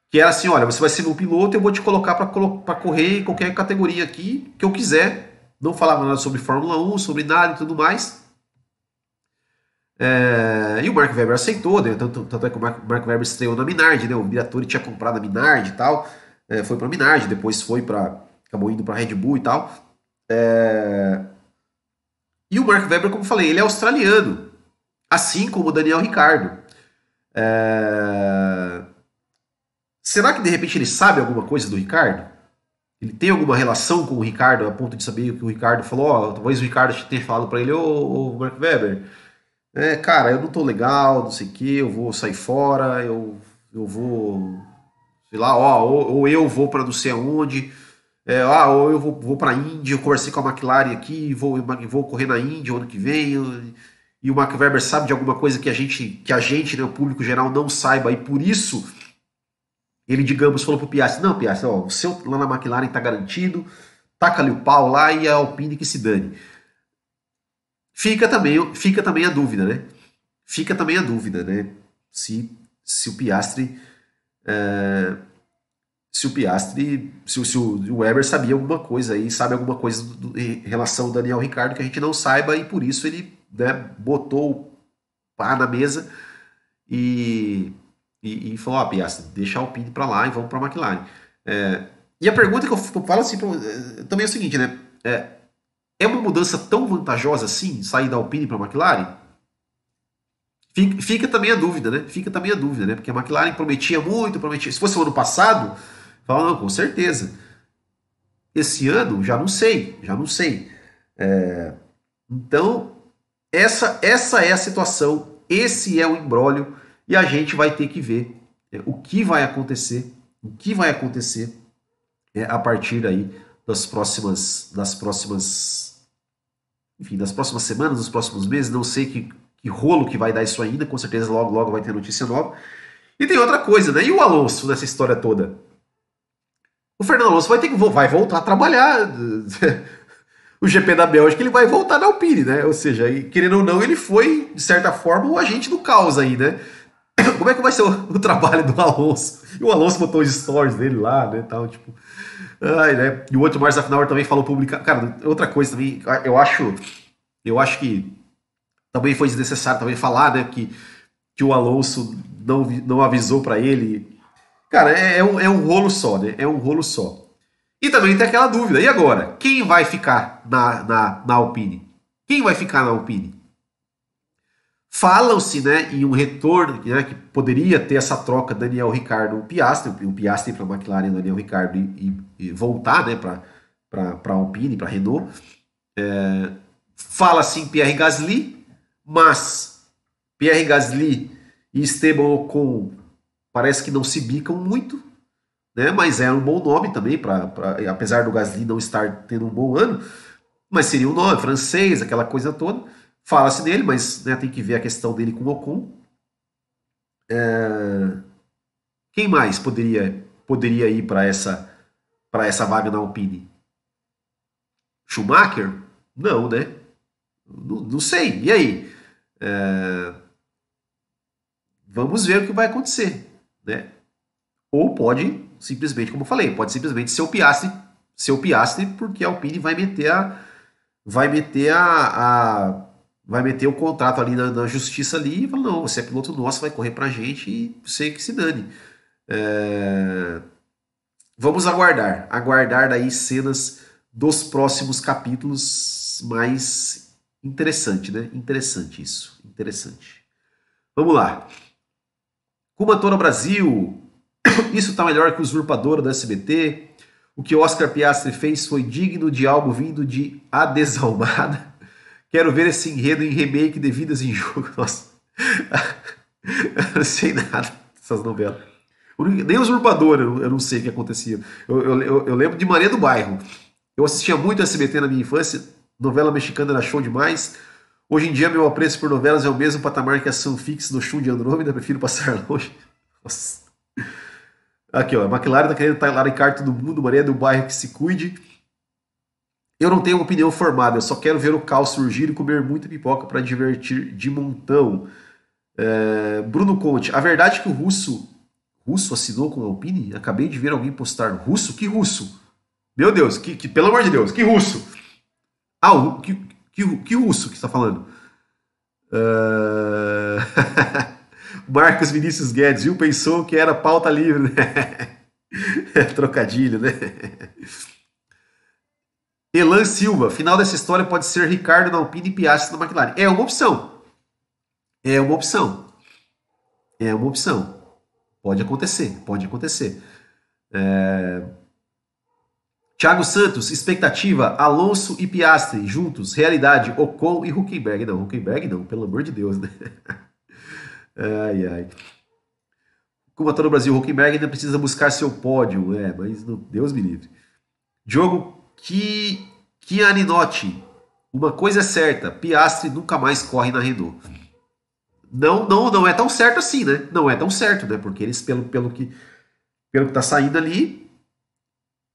que era assim, olha, você vai ser meu piloto, eu vou te colocar para correr em qualquer categoria aqui que eu quiser. Não falava nada sobre Fórmula 1, sobre nada e tudo mais. É, e o Mark Webber aceitou, né? tanto, tanto, é que o Mark, Mark Webber estreou na Minardi, né? o Miratori tinha comprado a Minardi e tal, é, foi para a Minardi, depois foi para acabou indo para Red Bull e tal. É, e o Mark Webber, como falei, ele é australiano, assim como o Daniel Ricardo. É... Será que de repente ele sabe alguma coisa do Ricardo? Ele tem alguma relação com o Ricardo a ponto de saber o que o Ricardo falou? Talvez o Ricardo tenha falado para ele, ô, Mark Webber, é, cara, eu não tô legal, não sei o que, eu vou sair fora, eu, eu vou, sei lá, ó, ou, ou eu vou para não sei aonde, é, ah, ou eu vou, vou para Índia, eu conversei com a McLaren aqui, vou, vou correr na Índia ano que vem, eu, e o Mark Webber sabe de alguma coisa que a gente, que a gente, né, o público geral, não saiba, e por isso ele, digamos, falou pro Piastri, não, Piastri, ó, o seu lá na McLaren tá garantido, taca ali o pau lá e a Alpine que se dane. Fica também, fica também a dúvida, né? Fica também a dúvida, né? Se, se o Piastri. É, se o Piastri. Se, se, o Weber sabia alguma coisa aí, sabe alguma coisa do, do, em relação ao Daniel Ricardo que a gente não saiba, e por isso ele né, botou o pá na mesa e, e, e falou: Ó, oh, Piastri, deixa a Alpine para lá e vamos para a McLaren. É, e a pergunta que eu falo assim, é, também é o seguinte, né? É, é uma mudança tão vantajosa assim, sair da Alpine para a McLaren? Fica, fica, também a dúvida, né? Fica também a dúvida, né? Porque a McLaren prometia muito, prometia. Se fosse o ano passado, fala, não, com certeza. Esse ano, já não sei, já não sei. É, então, essa, essa é a situação, esse é o embrólio, e a gente vai ter que ver é, o que vai acontecer, o que vai acontecer é, a partir aí das próximas, das próximas enfim, das próximas semanas, dos próximos meses, não sei que, que rolo que vai dar isso ainda, com certeza logo, logo vai ter notícia nova. E tem outra coisa, né? E o Alonso nessa história toda? O Fernando Alonso vai ter que vai voltar a trabalhar. o GP da Bélgica, ele vai voltar na Alpine, né? Ou seja, querendo ou não, ele foi, de certa forma, o agente do caos aí, né? Como é que vai ser o, o trabalho do Alonso? E o Alonso botou os stories dele lá, né? Tal, tipo, Ai, né? E o outro Mars Afnauer também falou publicamente. Cara, outra coisa também, eu acho. Eu acho que também foi desnecessário também falar, né? Que, que o Alonso não, não avisou para ele. Cara, é, é, um, é um rolo só, né? É um rolo só. E também tem aquela dúvida. E agora? Quem vai ficar na, na, na Alpine? Quem vai ficar na Alpine? Falam-se né, em um retorno, né, que poderia ter essa troca Daniel Ricardo Piastri, o Piastri para a McLaren, Daniel Ricardo e, e, voltar né, para a Alpine, para a Renault. É, Fala-se em Pierre Gasly, mas Pierre Gasly e Esteban Ocon parece que não se bicam muito, né, mas é um bom nome também, pra, apesar do Gasly não estar tendo um bom ano, mas seria um nome francês, aquela coisa toda. Fala-se nele, mas né, tem que ver a questão dele com o Ocon. É... Quem mais poderia, poderia ir para essa, essa vaga na Alpine? Schumacher? Não, né? Não, não sei. E aí? É... Vamos ver o que vai acontecer. Né? Ou pode simplesmente, como eu falei, pode simplesmente ser o Piastri, ser o Piastri porque a Alpine vai meter a vai meter a, a vai meter o contrato ali na, na, justiça ali e fala, não, você é piloto nosso, vai correr pra gente e sei que se dane. É... Vamos aguardar, aguardar daí cenas dos próximos capítulos mais interessante, né? Interessante isso, interessante. Vamos lá. Kumatora Brasil, isso tá melhor que o usurpador da SBT. O que Oscar Piastri fez foi digno de algo vindo de A Desalmada. Quero ver esse enredo em remake de Vidas em Jogo. Nossa. eu não sei nada dessas novelas. Nem Usurpador eu, não sei o que acontecia. Eu, eu, eu, lembro de Maria do Bairro. Eu assistia muito SBT na minha infância. Novela mexicana era show demais. Hoje em dia, meu apreço por novelas é o mesmo patamar que a Sunfix no show de Andrômeda. Prefiro passar longe. Nossa. Aqui, ó. A McLaren tá querendo talaricar todo mundo. Maria do Bairro que se cuide. Eu não tenho uma opinião formada, eu só quero ver o caos surgir e comer muita pipoca para divertir de montão. É, Bruno Conte, a verdade é que o russo. Russo assinou com a Alpine? Acabei de ver alguém postar. Russo? Que russo? Meu Deus, que, que pelo amor de Deus, que russo? Ah, que, que, que russo que está falando? Uh... Marcos Vinícius Guedes, viu? Pensou que era pauta livre, né? Trocadilho, né? Elan Silva, final dessa história pode ser Ricardo na Alpine e Piastri na McLaren. É uma opção. É uma opção. é uma opção. Pode acontecer, pode acontecer. É... Thiago Santos, expectativa, Alonso e Piastri juntos, realidade, Ocon e Huckenberg. Não, Huckenberg não, pelo amor de Deus, né? ai, ai. Como todo o Brasil, Huckenberg ainda precisa buscar seu pódio, é, mas não, Deus me livre. Diogo que Chianinotti, uma coisa é certa, Piastri nunca mais corre na Renault. Não, não, não é tão certo assim, né? Não é tão certo, né? Porque eles, pelo, pelo que pelo que tá saindo ali,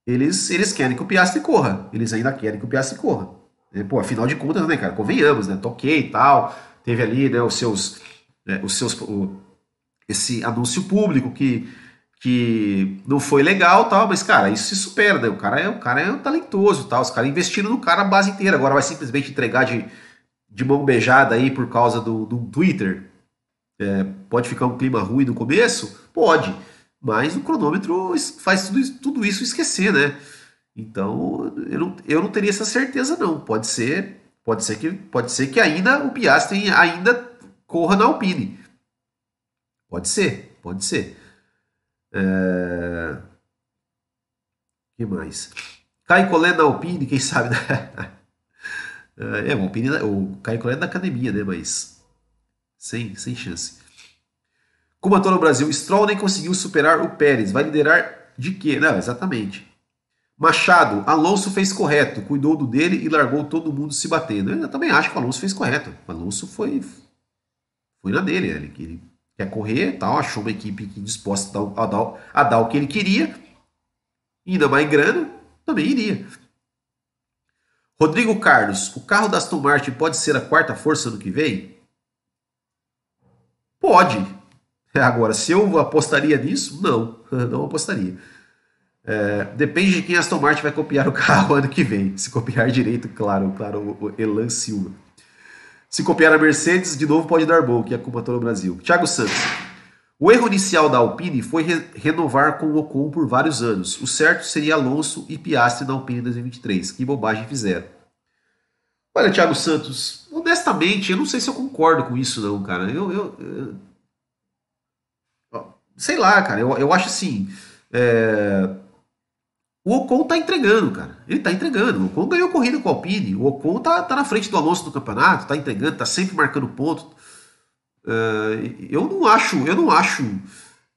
eles, eles querem que o Piastri corra. Eles ainda querem que o Piastri corra. É, pô, afinal de contas, né, cara? Convenhamos, né? Toquei e tal. Teve ali, né, os seus. Né, os seus o, esse anúncio público que, que não foi legal tal, mas, cara, isso se supera, né? O cara é, o cara é talentoso tal. Os caras investiram no cara a base inteira. Agora vai simplesmente entregar de, de mão beijada aí por causa do, do Twitter. É, pode ficar um clima ruim no começo? Pode. Mas o cronômetro faz tudo isso, tudo isso esquecer, né? Então eu não, eu não teria essa certeza não. Pode ser, pode ser que pode ser que ainda o Piastri ainda corra na Alpine. Pode ser, pode ser. É... que mais? Caio Collet na Alpine, quem sabe? Né? é, o, Alpine, o Caio Collet é da academia, né? Mas sem, sem chance. Como no Brasil, Stroll nem conseguiu superar o Pérez. Vai liderar de quê? Não, exatamente. Machado, Alonso fez correto, cuidou do dele e largou todo mundo se batendo. Eu também acho que o Alonso fez correto. O Alonso foi, foi na dele. Ele, ele quer correr, tal, achou uma equipe disposta a dar, a dar o que ele queria. Ainda mais grana, também iria. Rodrigo Carlos, o carro da Aston Martin pode ser a quarta força no que vem? Pode. Agora, se eu apostaria nisso, não, não apostaria. É, depende de quem Aston Martin vai copiar o carro ano que vem. Se copiar direito, claro, claro, o Elan Silva. Se copiar a Mercedes, de novo pode dar bom, que é como no Brasil. Thiago Santos. O erro inicial da Alpine foi re renovar com o Ocon por vários anos. O certo seria Alonso e Piastri na Alpine 2023. Que bobagem fizeram. Olha, Thiago Santos, honestamente, eu não sei se eu concordo com isso, não, cara. Eu, eu, eu sei lá, cara, eu, eu acho assim. É... O Ocon tá entregando, cara. Ele tá entregando. O Ocon ganhou corrida com o Alpine. O Ocon tá, tá na frente do Alonso no campeonato, tá entregando, tá sempre marcando ponto. É... eu não acho, eu não acho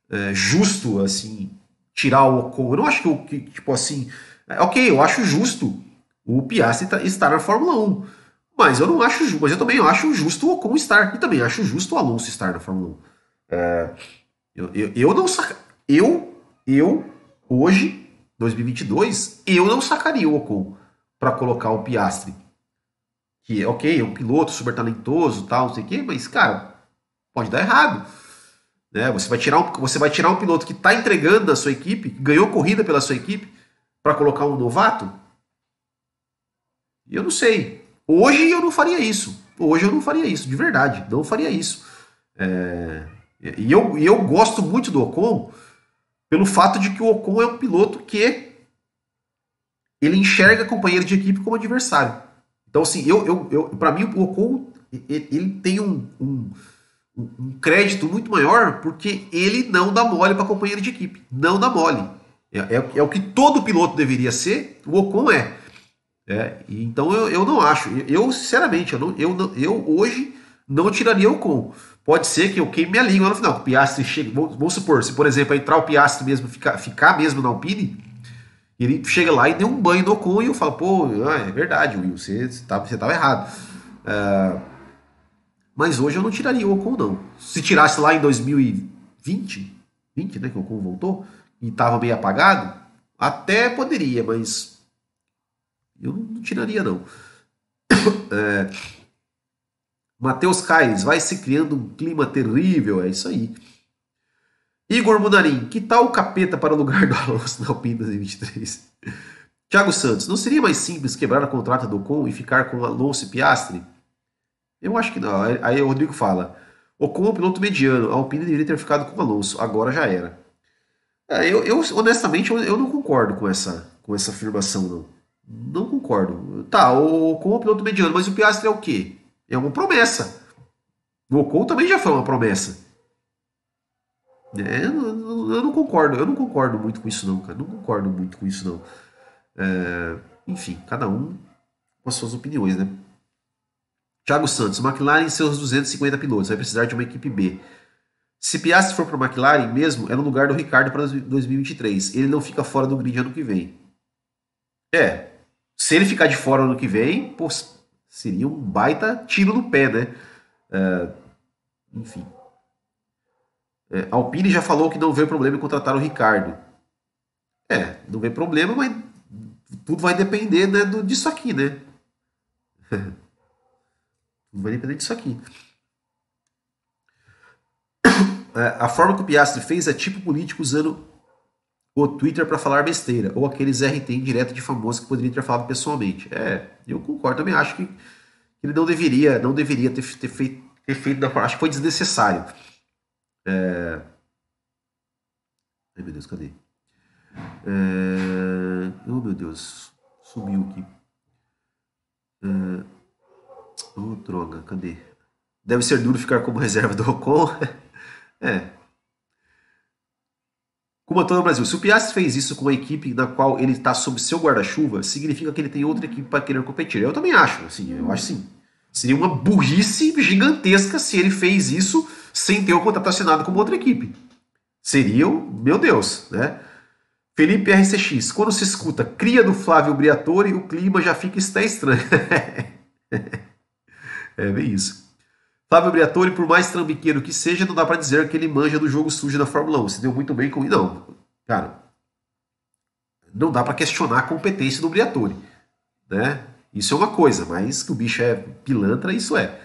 é, justo assim tirar o Ocon. Eu não acho que, tipo assim, é, ok, eu acho justo o Piastri tá, estar na Fórmula 1. Mas eu não acho mas eu também acho justo o Ocon estar. E também acho justo o Alonso estar na Fórmula 1. É, eu, eu, eu não eu, eu, hoje, 2022, eu não sacaria o Ocon para colocar o Piastri. Que, ok, é um piloto super talentoso, tal, não sei o quê, mas, cara, pode dar errado. Né? Você, vai tirar um, você vai tirar um piloto que está entregando na sua equipe, ganhou corrida pela sua equipe, para colocar um novato? Eu não sei. Hoje eu não faria isso. Hoje eu não faria isso, de verdade. Não faria isso. É, e eu, eu gosto muito do Ocon pelo fato de que o Ocon é um piloto que ele enxerga companheiro de equipe como adversário. Então, assim, eu, eu, eu para mim, o Ocon ele, tem um, um, um, crédito muito maior porque ele não dá mole para companheiro de equipe. Não dá mole. É, é, é, o que todo piloto deveria ser, o Ocon é. é então eu, eu não acho. Eu, sinceramente, eu, não, eu, eu hoje não tiraria o Ocon. Pode ser que eu queime minha língua no final. O Piastri chega. Vamos supor, se por exemplo entrar o Piastri mesmo, ficar, ficar mesmo na Alpine, ele chega lá e deu um banho no Ocon e eu falo, pô, ah, é verdade, Will, você estava você tava errado. Uh, mas hoje eu não tiraria o Ocon, não. Se tirasse lá em 2020, 20, né, que o Ocon voltou, e estava meio apagado, até poderia, mas eu não tiraria, não. é, Matheus Caires, vai se criando um clima terrível, é isso aí. Igor Munarim, que tal o capeta para o lugar do Alonso na Alpine 2023? Thiago Santos, não seria mais simples quebrar a contrata do Ocon e ficar com Alonso e Piastri? Eu acho que não. Aí o Rodrigo fala: Ocon é um piloto mediano, a Alpine deveria ter ficado com o Alonso, agora já era. É, eu, eu, honestamente, eu, eu, não concordo com essa, com essa afirmação, não. Não concordo. Tá, o Ocon é um piloto mediano, mas o Piastri é o quê? É uma promessa. O Ocon também já foi uma promessa. É, eu, não, eu, não concordo, eu não concordo muito com isso não, cara. Não concordo muito com isso não. É, enfim, cada um com as suas opiniões, né? Thiago Santos, McLaren e seus 250 pilotos, vai precisar de uma equipe B. Se Piastri for para a McLaren mesmo, é no lugar do Ricardo para 2023. Ele não fica fora do grid ano que vem. É, se ele ficar de fora ano que vem, pô, seria um baita tiro no pé, né? É, enfim. É, Alpine já falou que não vê problema em contratar o Ricardo. É, não vê problema, mas tudo vai depender né, do, disso aqui, né? tudo vai depender disso aqui. É, a forma que o Piastri fez é tipo político usando o Twitter para falar besteira, ou aqueles RT indireto de famoso que poderia ter falado pessoalmente. É, eu concordo, também acho que ele não deveria, não deveria ter, ter feito, ter feito da forma, acho que foi desnecessário. É... Ai meu Deus, cadê? É... Oh meu Deus, sumiu aqui. É... Oh, droga, cadê? Deve ser duro ficar como reserva do Ocon. é. Como todo o Brasil, se o Piastri fez isso com a equipe na qual ele está sob seu guarda-chuva, significa que ele tem outra equipe para querer competir. Eu também acho, assim, eu acho sim. Seria uma burrice gigantesca se ele fez isso sem ter o contrato assinado com outra equipe. Seria, meu Deus, né? Felipe RCX, quando se escuta cria do Flávio Briatore, o clima já fica estranho. é bem isso. Flávio Briatore, por mais trambiqueiro que seja, não dá para dizer que ele manja do jogo sujo da Fórmula 1. Se deu muito bem com isso. Não, cara, não dá para questionar a competência do Briatore. Né? Isso é uma coisa, mas que o bicho é pilantra, isso é.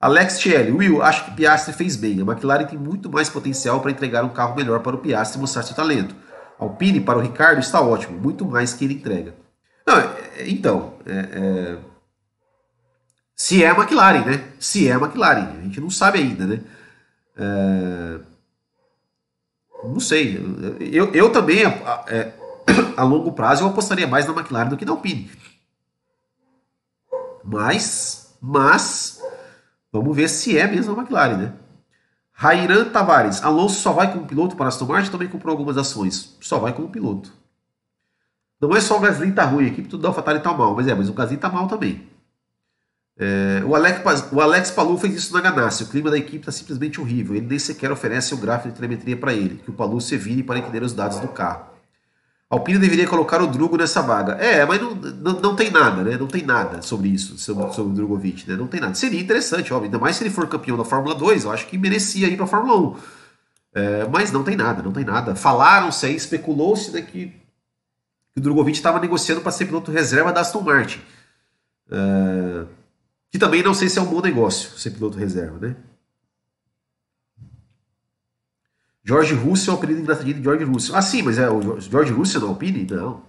Alex Thiele, Will, acho que Piastri fez bem. A McLaren tem muito mais potencial para entregar um carro melhor para o Piastri e mostrar seu talento. Alpine para o Ricardo está ótimo, muito mais que ele entrega. Não, é, então, é, é, se é a McLaren, né? Se é a McLaren, a gente não sabe ainda, né? É, não sei. Eu, eu também, a, é, a, longo prazo, eu apostaria mais na McLaren do que na Alpine. Mas, mas Vamos ver se é mesmo a McLaren, né? Rairan Tavares. Alonso só vai como piloto para Aston Martin também comprou algumas ações. Só vai como piloto. Não é só o Gasly tá ruim, a equipe do AlphaTauri tá mal, mas é, mas o Gasly tá mal também. É, o, Alex, o Alex Palu fez isso na Ganassi. O clima da equipe tá simplesmente horrível. Ele nem sequer oferece o gráfico de telemetria para ele, que o Palu se vire para entender os dados do carro. Alpine deveria colocar o Drugo nessa vaga. É, mas não, não, não, tem nada, né? Não tem nada sobre isso, sobre, sobre o Drogovic, né? Não tem nada. Seria interessante, óbvio. Ainda mais se ele for campeão da Fórmula 2, eu acho que merecia ir para a Fórmula 1. É, mas não tem nada, não tem nada. Falaram-se aí, especulou-se né, que, que o Drogovic estava negociando para ser piloto reserva da Aston Martin. É, que também não sei se é um bom negócio ser piloto reserva, né? George Russell é o apelido engraçadinho de George Russell. Ah, sim, mas é o George Russell na Alpine? Não.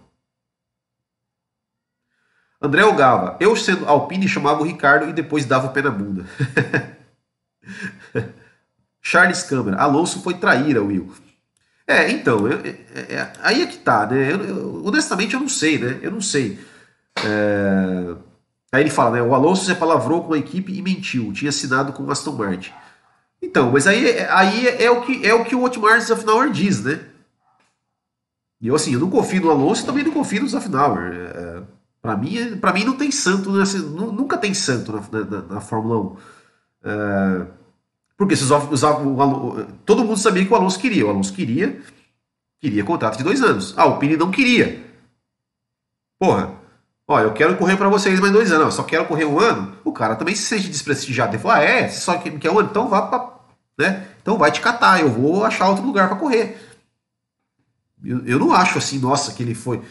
André Ogava. Eu sendo Alpine chamava o Ricardo e depois dava o pé na bunda. Charles Câmara. Alonso foi traíra, Will. É, então, eu, é, é, aí é que tá, né? Honestamente eu não sei, né? Eu não sei. É... Aí ele fala, né? O Alonso se palavrou com a equipe e mentiu. Tinha assinado com o Aston Martin. Então, mas aí, aí é, o que, é o que o Otmar Zafnauer diz, né? E eu, assim, eu não confio no Alonso e também não confio no Zafnauer. É, para mim, para mim não tem santo, né? nunca tem santo na, na, na Fórmula 1. É, porque se o, todo mundo sabia que o Alonso queria. O Alonso queria, queria contrato de dois anos. A Alpine não queria. Porra, ó, eu quero correr para vocês mais dois anos. Eu só quero correr um ano. O cara também se sente desprestigiado. Ele ah, é, só quer um ano? Então vá para né? Então vai te catar, eu vou achar outro lugar para correr. Eu, eu, não acho assim, nossa, que ele foi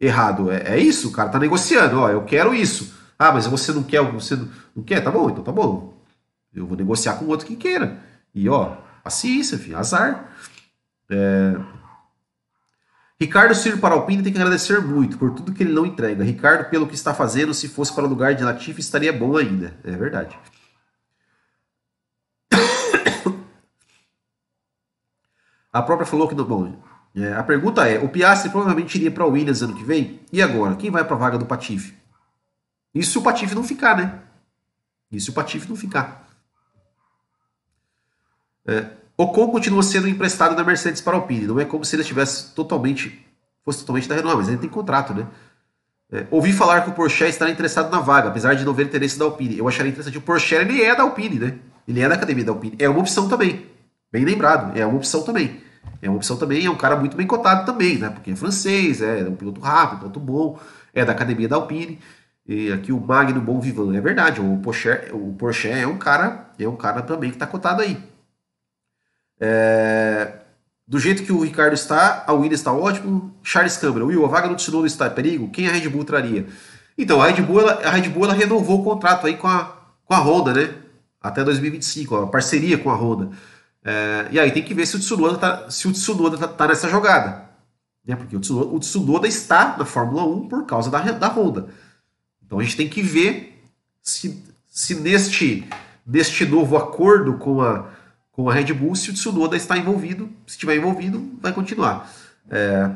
errado. É, é, isso, o cara tá negociando, ó, eu quero isso. Ah, mas você não quer, você não, não quer? Tá bom, então tá bom. Eu vou negociar com outro que queira. E ó, paciência, filho, azar. É... Ricardo Ciro para Alpine tem que agradecer muito por tudo que ele não entrega. Ricardo, pelo que está fazendo, se fosse para o lugar de Latifi, estaria bom ainda. É verdade. A própria falou que. Bom, é, a pergunta é: o Piastri provavelmente iria para o Williams ano que vem? E agora? Quem vai para a vaga do Patife? Isso se o Patife não ficar, né? Isso se o Patife não ficar. É, Ocon continua sendo emprestado da Mercedes para a Alpine. Não é como se ele estivesse totalmente. fosse totalmente da Renault, mas ele tem contrato, né? É, ouvi falar que o Porsche estará interessado na vaga, apesar de não ver interesse da Alpine. Eu acharia interessante. O Porsche ele é da Alpine, né? Ele é da academia da Alpine. É uma opção também. Bem lembrado, é uma opção também. É uma opção também, é um cara muito bem cotado também, né? Porque é francês, é um piloto rápido, um piloto bom, é da academia da Alpine. E aqui o Magno Bom Vivan, é verdade. O Porsche, o Porsche é um cara, é um cara também que está cotado aí. É, do jeito que o Ricardo está, a Williams está ótimo. Charles Câmara, Will, a vaga do Tsunoda está em perigo? Quem a Red Bull traria? Então, a Red Bull, ela, a Red Bull ela renovou o contrato aí com a, com a Honda, né? Até 2025, a parceria com a Honda. É, e aí tem que ver se o Tsunoda tá, se o Tsunoda tá, tá nessa jogada. Né? Porque o Tsunoda, o Tsunoda, está na Fórmula 1 por causa da, da Honda. Então a gente tem que ver se, se neste, neste novo acordo com a, com a Red Bull, se o Tsunoda está envolvido. Se estiver envolvido, vai continuar. É,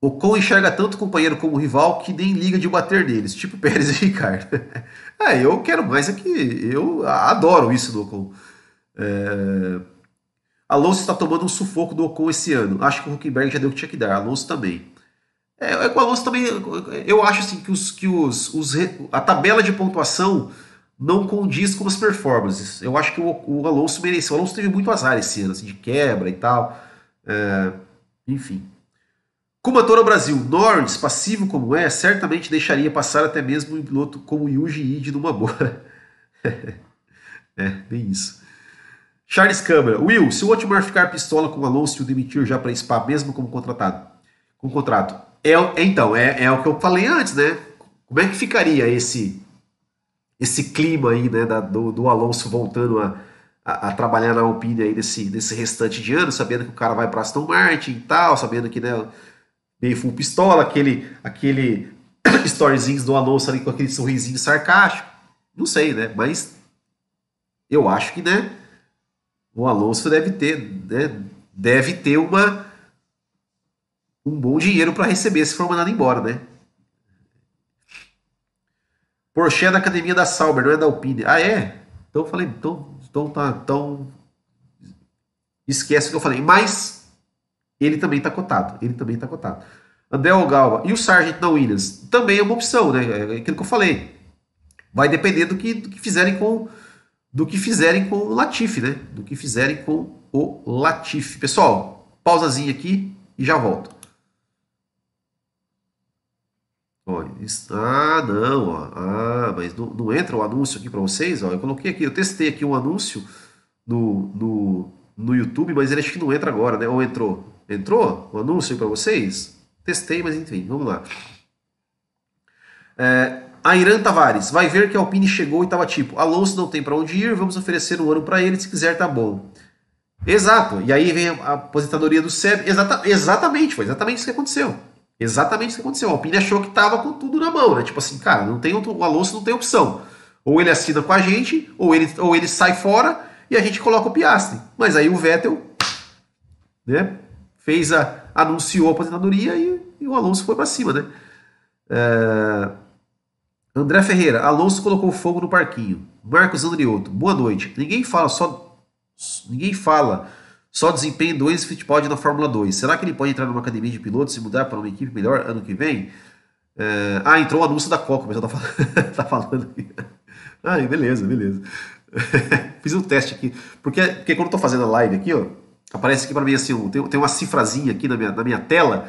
o Con enxerga tanto o companheiro como o rival que nem liga de bater neles, tipo Pérez e Ricardo. é, eu quero mais é que eu adoro isso do Ocon. É... Alonso está tomando um sufoco do Ocon esse ano. Acho que o Huckenberg já deu o que tinha que dar. Alonso também. É, é o Alonso também. Eu acho assim que, os, que os, os, a tabela de pontuação não condiz com as performances. Eu acho que o, o Alonso mereceu. O Alonso teve muito azar esse ano, assim, de quebra e tal. É, enfim. Como ator ao Brasil, Norris, passivo como é, certamente deixaria passar até mesmo um piloto como Yuji Ide numa boa. é, bem isso. Charles Câmara. Will, se o Otmar ficar pistola com o Alonso e o demitir já para Spa, mesmo como contratado, com contrato, é, é, então, é, é o que eu falei antes, né? Como é que ficaria esse esse clima aí, né, da, do, do Alonso voltando a, a, a, trabalhar na Alpine aí nesse, nesse restante de ano, sabendo que o cara vai para Aston Martin e tal, sabendo que, né, meio full pistola, aquele, aquele storyzinhos do Alonso ali com aquele sorrisinho sarcástico. Não sei, né? Mas eu acho que, né? O Alonso deve ter, né? Deve ter uma um bom dinheiro para receber se for mandado embora, né? Porsche é da academia da Sauber, não é da Alpine. Ah, é? Então eu falei, então, então tá, então esquece o que eu falei. Mas ele também está cotado. Ele também está cotado. André Ogalva. E o Sargent na Williams? Também é uma opção, né? É aquilo que eu falei. Vai depender do que, do que fizerem com do que fizerem com o Latifi, né? Do que fizerem com o Latifi. Pessoal, pausazinha aqui e já volto. Olha, isso, ah, não, ó, ah, mas não, não entra o anúncio aqui para vocês, ó. Eu coloquei aqui, eu testei aqui um anúncio no, no, no YouTube, mas ele acho que não entra agora, né? Ou entrou? Entrou o anúncio para vocês? Testei, mas enfim, vamos lá. É, Irã Tavares, vai ver que a Alpine chegou e estava tipo, Alonso não tem para onde ir, vamos oferecer um ano para ele, se quiser tá bom. Exato, e aí vem a aposentadoria do Seb, Exata, exatamente, foi exatamente isso que aconteceu. Exatamente isso que aconteceu. A Alpine achou que estava com tudo na mão, né? Tipo assim, cara, não tem o Alonso não tem opção. Ou ele assina com a gente, ou ele, ou ele sai fora e a gente coloca o Piastri. Mas aí o Vettel, né? fez a anunciou a aposentadoria e, e o Alonso foi para cima, né? É, André Ferreira, Alonso colocou fogo no parquinho. Marcos Andriotto, boa noite. Ninguém fala só ninguém fala só desempenho do Enzo Fittipaldi na Fórmula 2. Será que ele pode entrar numa academia de pilotos e mudar para uma equipe melhor ano que vem? É, ah, entrou o anúncio da Coca, o pessoal tá falando, tá falando aqui. Ah, beleza, beleza. Fiz um teste aqui. Porque, porque quando eu tô fazendo a live aqui, ó, aparece aqui para mim assim, tem, tem uma cifrazinha aqui na minha, na minha tela,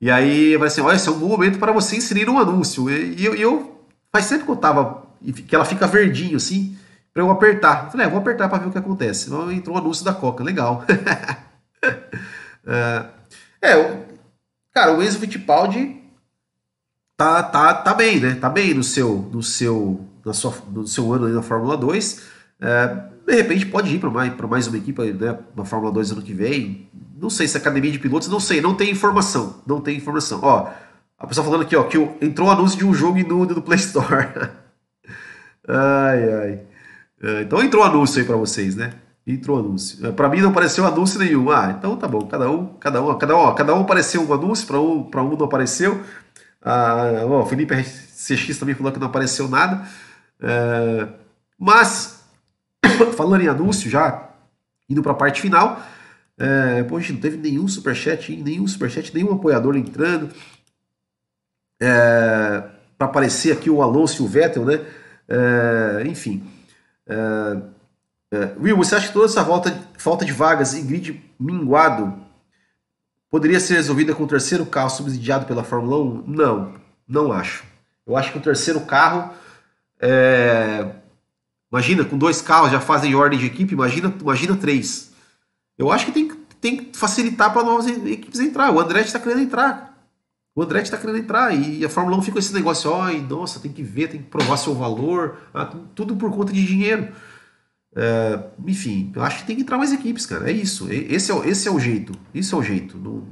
e aí vai assim, olha, esse é um bom momento para você inserir um anúncio. E, eu, eu, faz tempo que eu tava, que ela fica verdinho assim, para eu apertar. Eu falei, é, vou apertar para ver o que acontece. Então entrou um anúncio da Coca, legal. é, é, cara, o Enzo Fittipaldi tá, tá, tá bem, né? Tá bem no seu, no seu, na sua, no seu ano aí na Fórmula 2. É, de repente pode ir para mais, mais uma equipe, né, uma Fórmula 2 ano que vem. Não sei se é academia de pilotos, não sei, não tem informação. Não tem informação. Ó, a pessoa falando aqui, ó, que entrou um anúncio de um jogo inútil do Play Store. ai, ai. É, então entrou anúncio aí para vocês, né? Entrou anúncio. É, para mim não apareceu anúncio nenhum. Ah, então tá bom. Cada um, cada um, cada um, cada um apareceu um anúncio, para um, para um não apareceu. Ah, o Felipe CX também falou que não apareceu nada. É, mas falando em anúncio já, Indo para a parte final, é, poxa, não teve nenhum superchat, nenhum superchat, nenhum apoiador entrando. É, para aparecer aqui o Alonso e o Vettel, né? É, enfim. É, é, Will, você acha que toda essa volta, falta de vagas e grid minguado poderia ser resolvida com o terceiro carro subsidiado pela Fórmula 1? Não, não acho. Eu acho que o terceiro carro. É, imagina, com dois carros já fazem ordem de equipe, imagina, imagina três. Eu acho que tem, tem que facilitar para novas equipes entrar. O Andretti está querendo entrar. O Andretti está querendo entrar e a Fórmula 1 fica esse negócio, ó, nossa, tem que ver, tem que provar seu valor, ah, tudo por conta de dinheiro. É, enfim, eu acho que tem que entrar mais equipes, cara. É isso. Esse é, esse é o jeito. Isso é o jeito. Não,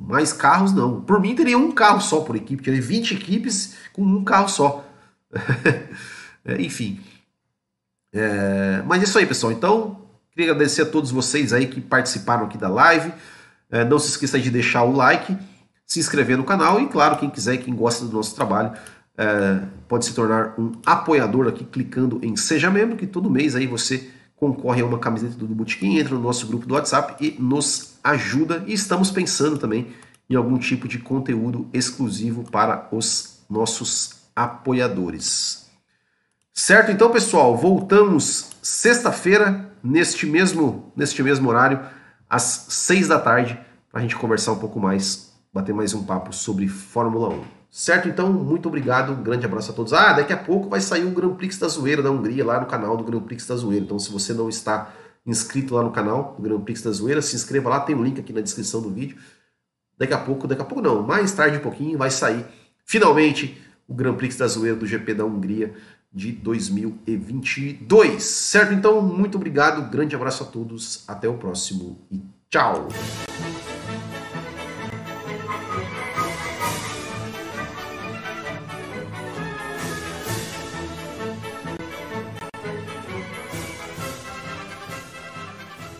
mais carros, não. Por mim, teria um carro só por equipe. Teria 20 equipes com um carro só. é, enfim. É, mas é isso aí, pessoal. Então, queria agradecer a todos vocês aí que participaram aqui da live. É, não se esqueça de deixar o like, se inscrever no canal e, claro, quem quiser e quem gosta do nosso trabalho é, pode se tornar um apoiador aqui clicando em Seja Membro, que todo mês aí você concorre a uma camiseta do Botequim, entra no nosso grupo do WhatsApp e nos ajuda. E estamos pensando também em algum tipo de conteúdo exclusivo para os nossos apoiadores. Certo? Então, pessoal, voltamos sexta-feira, neste mesmo, neste mesmo horário, às seis da tarde, para a gente conversar um pouco mais, bater mais um papo sobre Fórmula 1. Certo? Então, muito obrigado, um grande abraço a todos. Ah, daqui a pouco vai sair o Grand Prix da Zoeira da Hungria lá no canal do Grand Prix da Zoeira. Então, se você não está inscrito lá no canal do Grand Prix da Zoeira, se inscreva lá, tem um link aqui na descrição do vídeo. Daqui a pouco, daqui a pouco não, mais tarde um pouquinho vai sair finalmente o Grand Prix da Zoeira do GP da Hungria de 2022. Certo? Então, muito obrigado, grande abraço a todos, até o próximo e tchau!